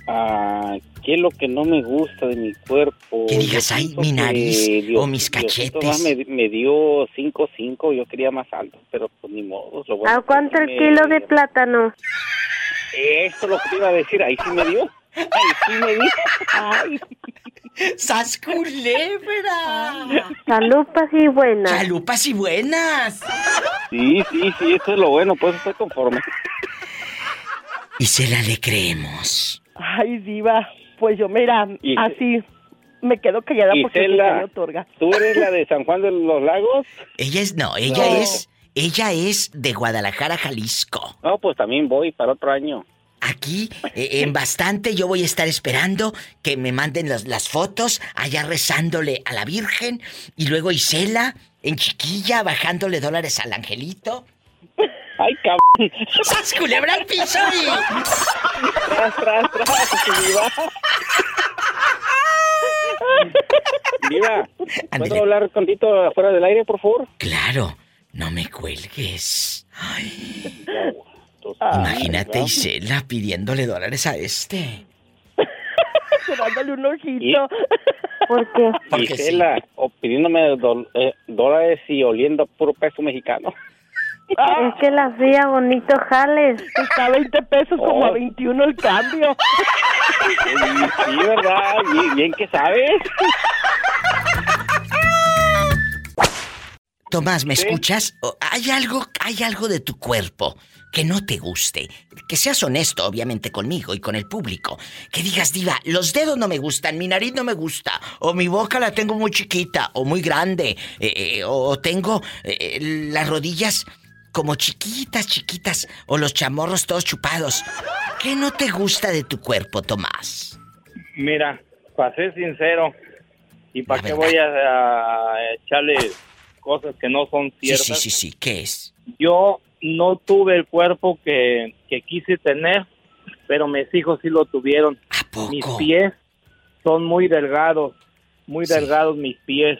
Ah, ¿qué es lo que no me gusta de mi cuerpo? Que digas, ay, mi que nariz Dios- o mis cachetes. Me, me dio 5-5, yo quería más alto, pero pues ni modo. Lo bueno ¿A cuánto sí el kilo de plátano? Eso es lo que te iba a decir, ahí sí me dio. Ahí sí me dio. Ay, ¡Sas culebra! chalupas y buenas. ¡Chalupas y buenas! Sí, sí, sí, eso es lo bueno, pues estoy conforme. Isela, le creemos. Ay, diva, pues yo, mira, Y- así me quedo callada porque Isela. me otorga. ¿Tú eres la de San Juan de los Lagos? Ella es, no, ella No. es Ella es de Guadalajara, Jalisco. No, pues también voy para otro año. Aquí, eh, en bastante, yo voy a estar esperando que me manden las, fotos, allá rezándole a la Virgen, y luego Isela, en chiquilla, bajándole dólares al angelito. ¡Ay, cabrón! ¡Sas culebra al piso ¡Tras, tras, tras! Viva, ¿puedo hablar contigo afuera del aire, por favor? Claro, no me cuelgues. Ay. Imagínate Isela pidiéndole dólares a este. Dándole un ojito. ¿Por qué? Isela, o pidiéndome eh, dólares y oliendo puro peso mexicano. Es que la hacía bonito jales. Está a 20 pesos como a 21 el cambio. Sí, ¿verdad? Bien, bien que sabes. Tomás, ¿me escuchas? ¿Hay algo, hay algo de tu cuerpo que no te guste? Que seas honesto, obviamente, conmigo y con el público. Que digas, diva, los dedos no me gustan, mi nariz no me gusta, o mi boca la tengo muy chiquita, o muy grande, eh, eh, o tengo eh, las rodillas como chiquitas, chiquitas, o los chamorros todos chupados. ¿Qué no te gusta de tu cuerpo, Tomás? Mira, para ser sincero, ¿y para qué voy a, echarle cosas que no son ciertas? Sí, sí, sí, sí, ¿qué es? Yo no tuve el cuerpo que, que quise tener, pero mis hijos sí lo tuvieron. ¿A poco? Mis pies son muy delgados, muy delgados mis pies,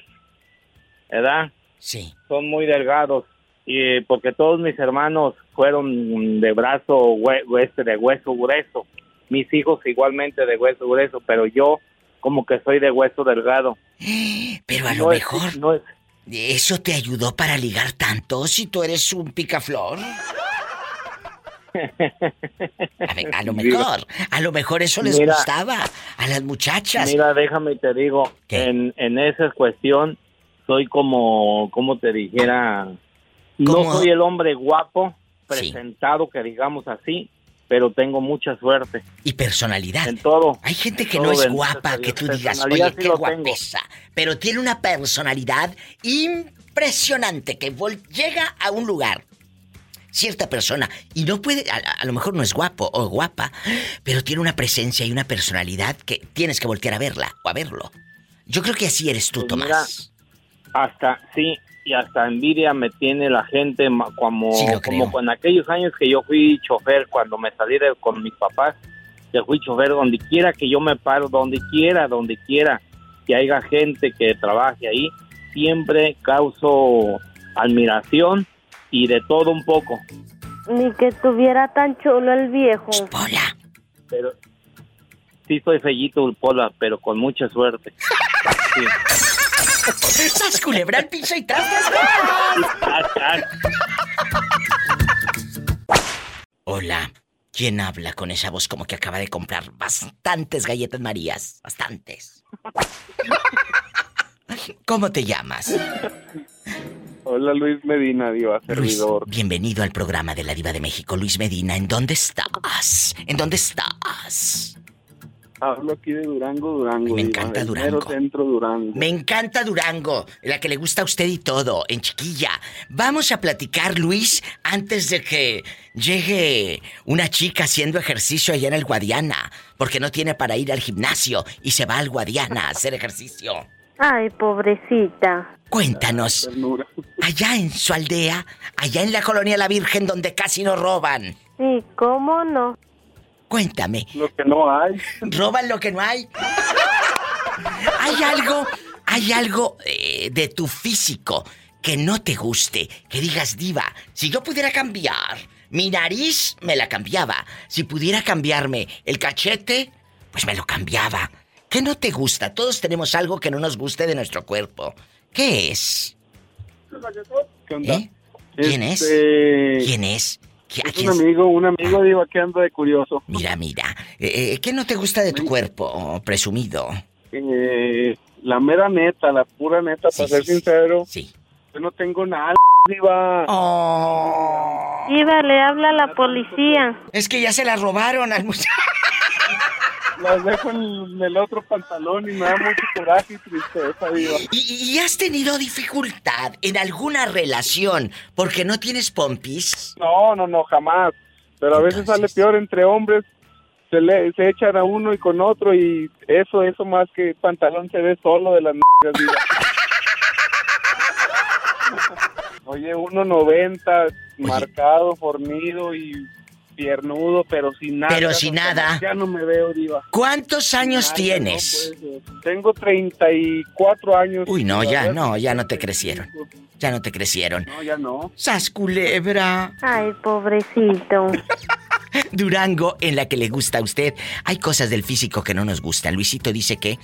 ¿verdad? Sí. Son muy delgados y porque todos mis hermanos fueron de brazo este de hueso grueso mis hijos igualmente de hueso grueso pero yo como que soy de hueso delgado pero a lo mejor no es... eso te ayudó para ligar tanto si tú eres un picaflor a, lo mejor, a lo mejor eso les gustaba a las muchachas. Mira, déjame te digo, en, en esa cuestión soy como, como te dijera, no soy el hombre guapo, presentado, que digamos así, pero tengo mucha suerte. Y personalidad. En todo. Hay gente que no es guapa, que tú digas, oye, qué guapesa. Pero tiene una personalidad impresionante que llega a un lugar. Cierta persona, y no puede, a, lo mejor no es guapo o guapa, pero tiene una presencia y una personalidad que tienes que voltear a verla o a verlo. Yo creo que así eres tú, pues Tomás. hasta, sí, y hasta envidia me tiene la gente como, como en aquellos años que yo fui chofer cuando me salí con mis papás, que fui chofer donde quiera que yo me paro, donde quiera, donde quiera que haya gente que trabaje ahí, siempre causo admiración y de todo un poco. Ni que tuviera tan chulo el viejo. Pola. Pero sí soy fellito, Pola, pero con mucha suerte. Sí. ¡Sas culebra al piso y tras, Hola. ¿Quién habla con esa voz como que acaba de comprar bastantes galletas marías? Bastantes. ¿Cómo te llamas? Hola Luis Medina, Diva Servidor. bienvenido al programa de la Diva de México. Luis Medina, ¿en dónde estás? ¿En dónde estás? Hablo aquí de Durango, Durango. Me encanta Durango. centro Durango. Me encanta Durango, la que le gusta a usted y todo, en chiquilla. Vamos a platicar, Luis, antes de que llegue una chica haciendo ejercicio allá en el Guadiana, porque no tiene para ir al gimnasio y se va al Guadiana a hacer ejercicio. Ay, pobrecita. Cuéntanos, allá en su aldea, allá en la colonia La Virgen donde casi nos roban. Sí, ¿cómo no? Cuéntame. Lo que no hay. ¿Roban lo que no hay? ¿Hay algo, hay algo eh, de tu físico que no te guste? Que digas, diva, si yo pudiera cambiar mi nariz, me la cambiaba. Si pudiera cambiarme el cachete, pues me lo cambiaba. ¿Qué no te gusta? Todos tenemos algo que no nos guste de nuestro cuerpo. ¿Qué es? ¿Qué onda? ¿Eh? ¿Quién es? Este, ¿Quién es? Un amigo, un amigo digo que ando de curioso. Mira, mira. Eh, eh, ¿Qué no te gusta de tu cuerpo, presumido? Eh, la mera neta, la pura neta, para ser sincero. Sí. Yo no tengo nada, Diva. Oh. Iba, le habla a la policía. Es que ya se la robaron al muchacho. las dejo en el otro pantalón y me da mucho coraje y tristeza. ¿Y, ¿Y, has tenido dificultad en alguna relación porque no tienes pompis? No, no, no, jamás. Pero a veces sale peor entre hombres. Se, le, se echan a uno y con otro y eso, eso más que pantalón se ve solo de las diva. Oye, 1.90, marcado, fornido y piernudo, pero sin nada. Pero sin nada. Ya no me veo, diva. ¿Cuántos años tienes? tengo 34 años. Uy, no, ya, no, ya no te crecieron. Ya no te crecieron. No, ya no. ¡Sas culebra! Ay, pobrecito. Durango, en la que le gusta a usted. Hay cosas del físico que no nos gustan. Luisito dice que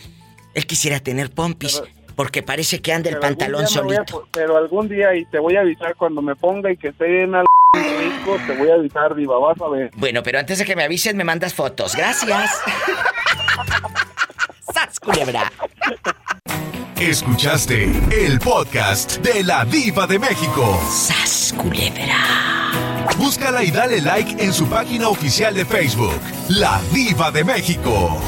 él quisiera tener pompis. Porque parece que anda el pantalón solito. pero algún día y te voy a avisar cuando me ponga y que esté en al te voy a avisar, Diva, vas a ver. Bueno, pero antes de que me avisen, me mandas fotos. Gracias. ¡Sas, culebra! Escuchaste el podcast de la Diva de México. ¡Sas, culebra! Búscala y dale like en su página oficial de Facebook, La Diva de México.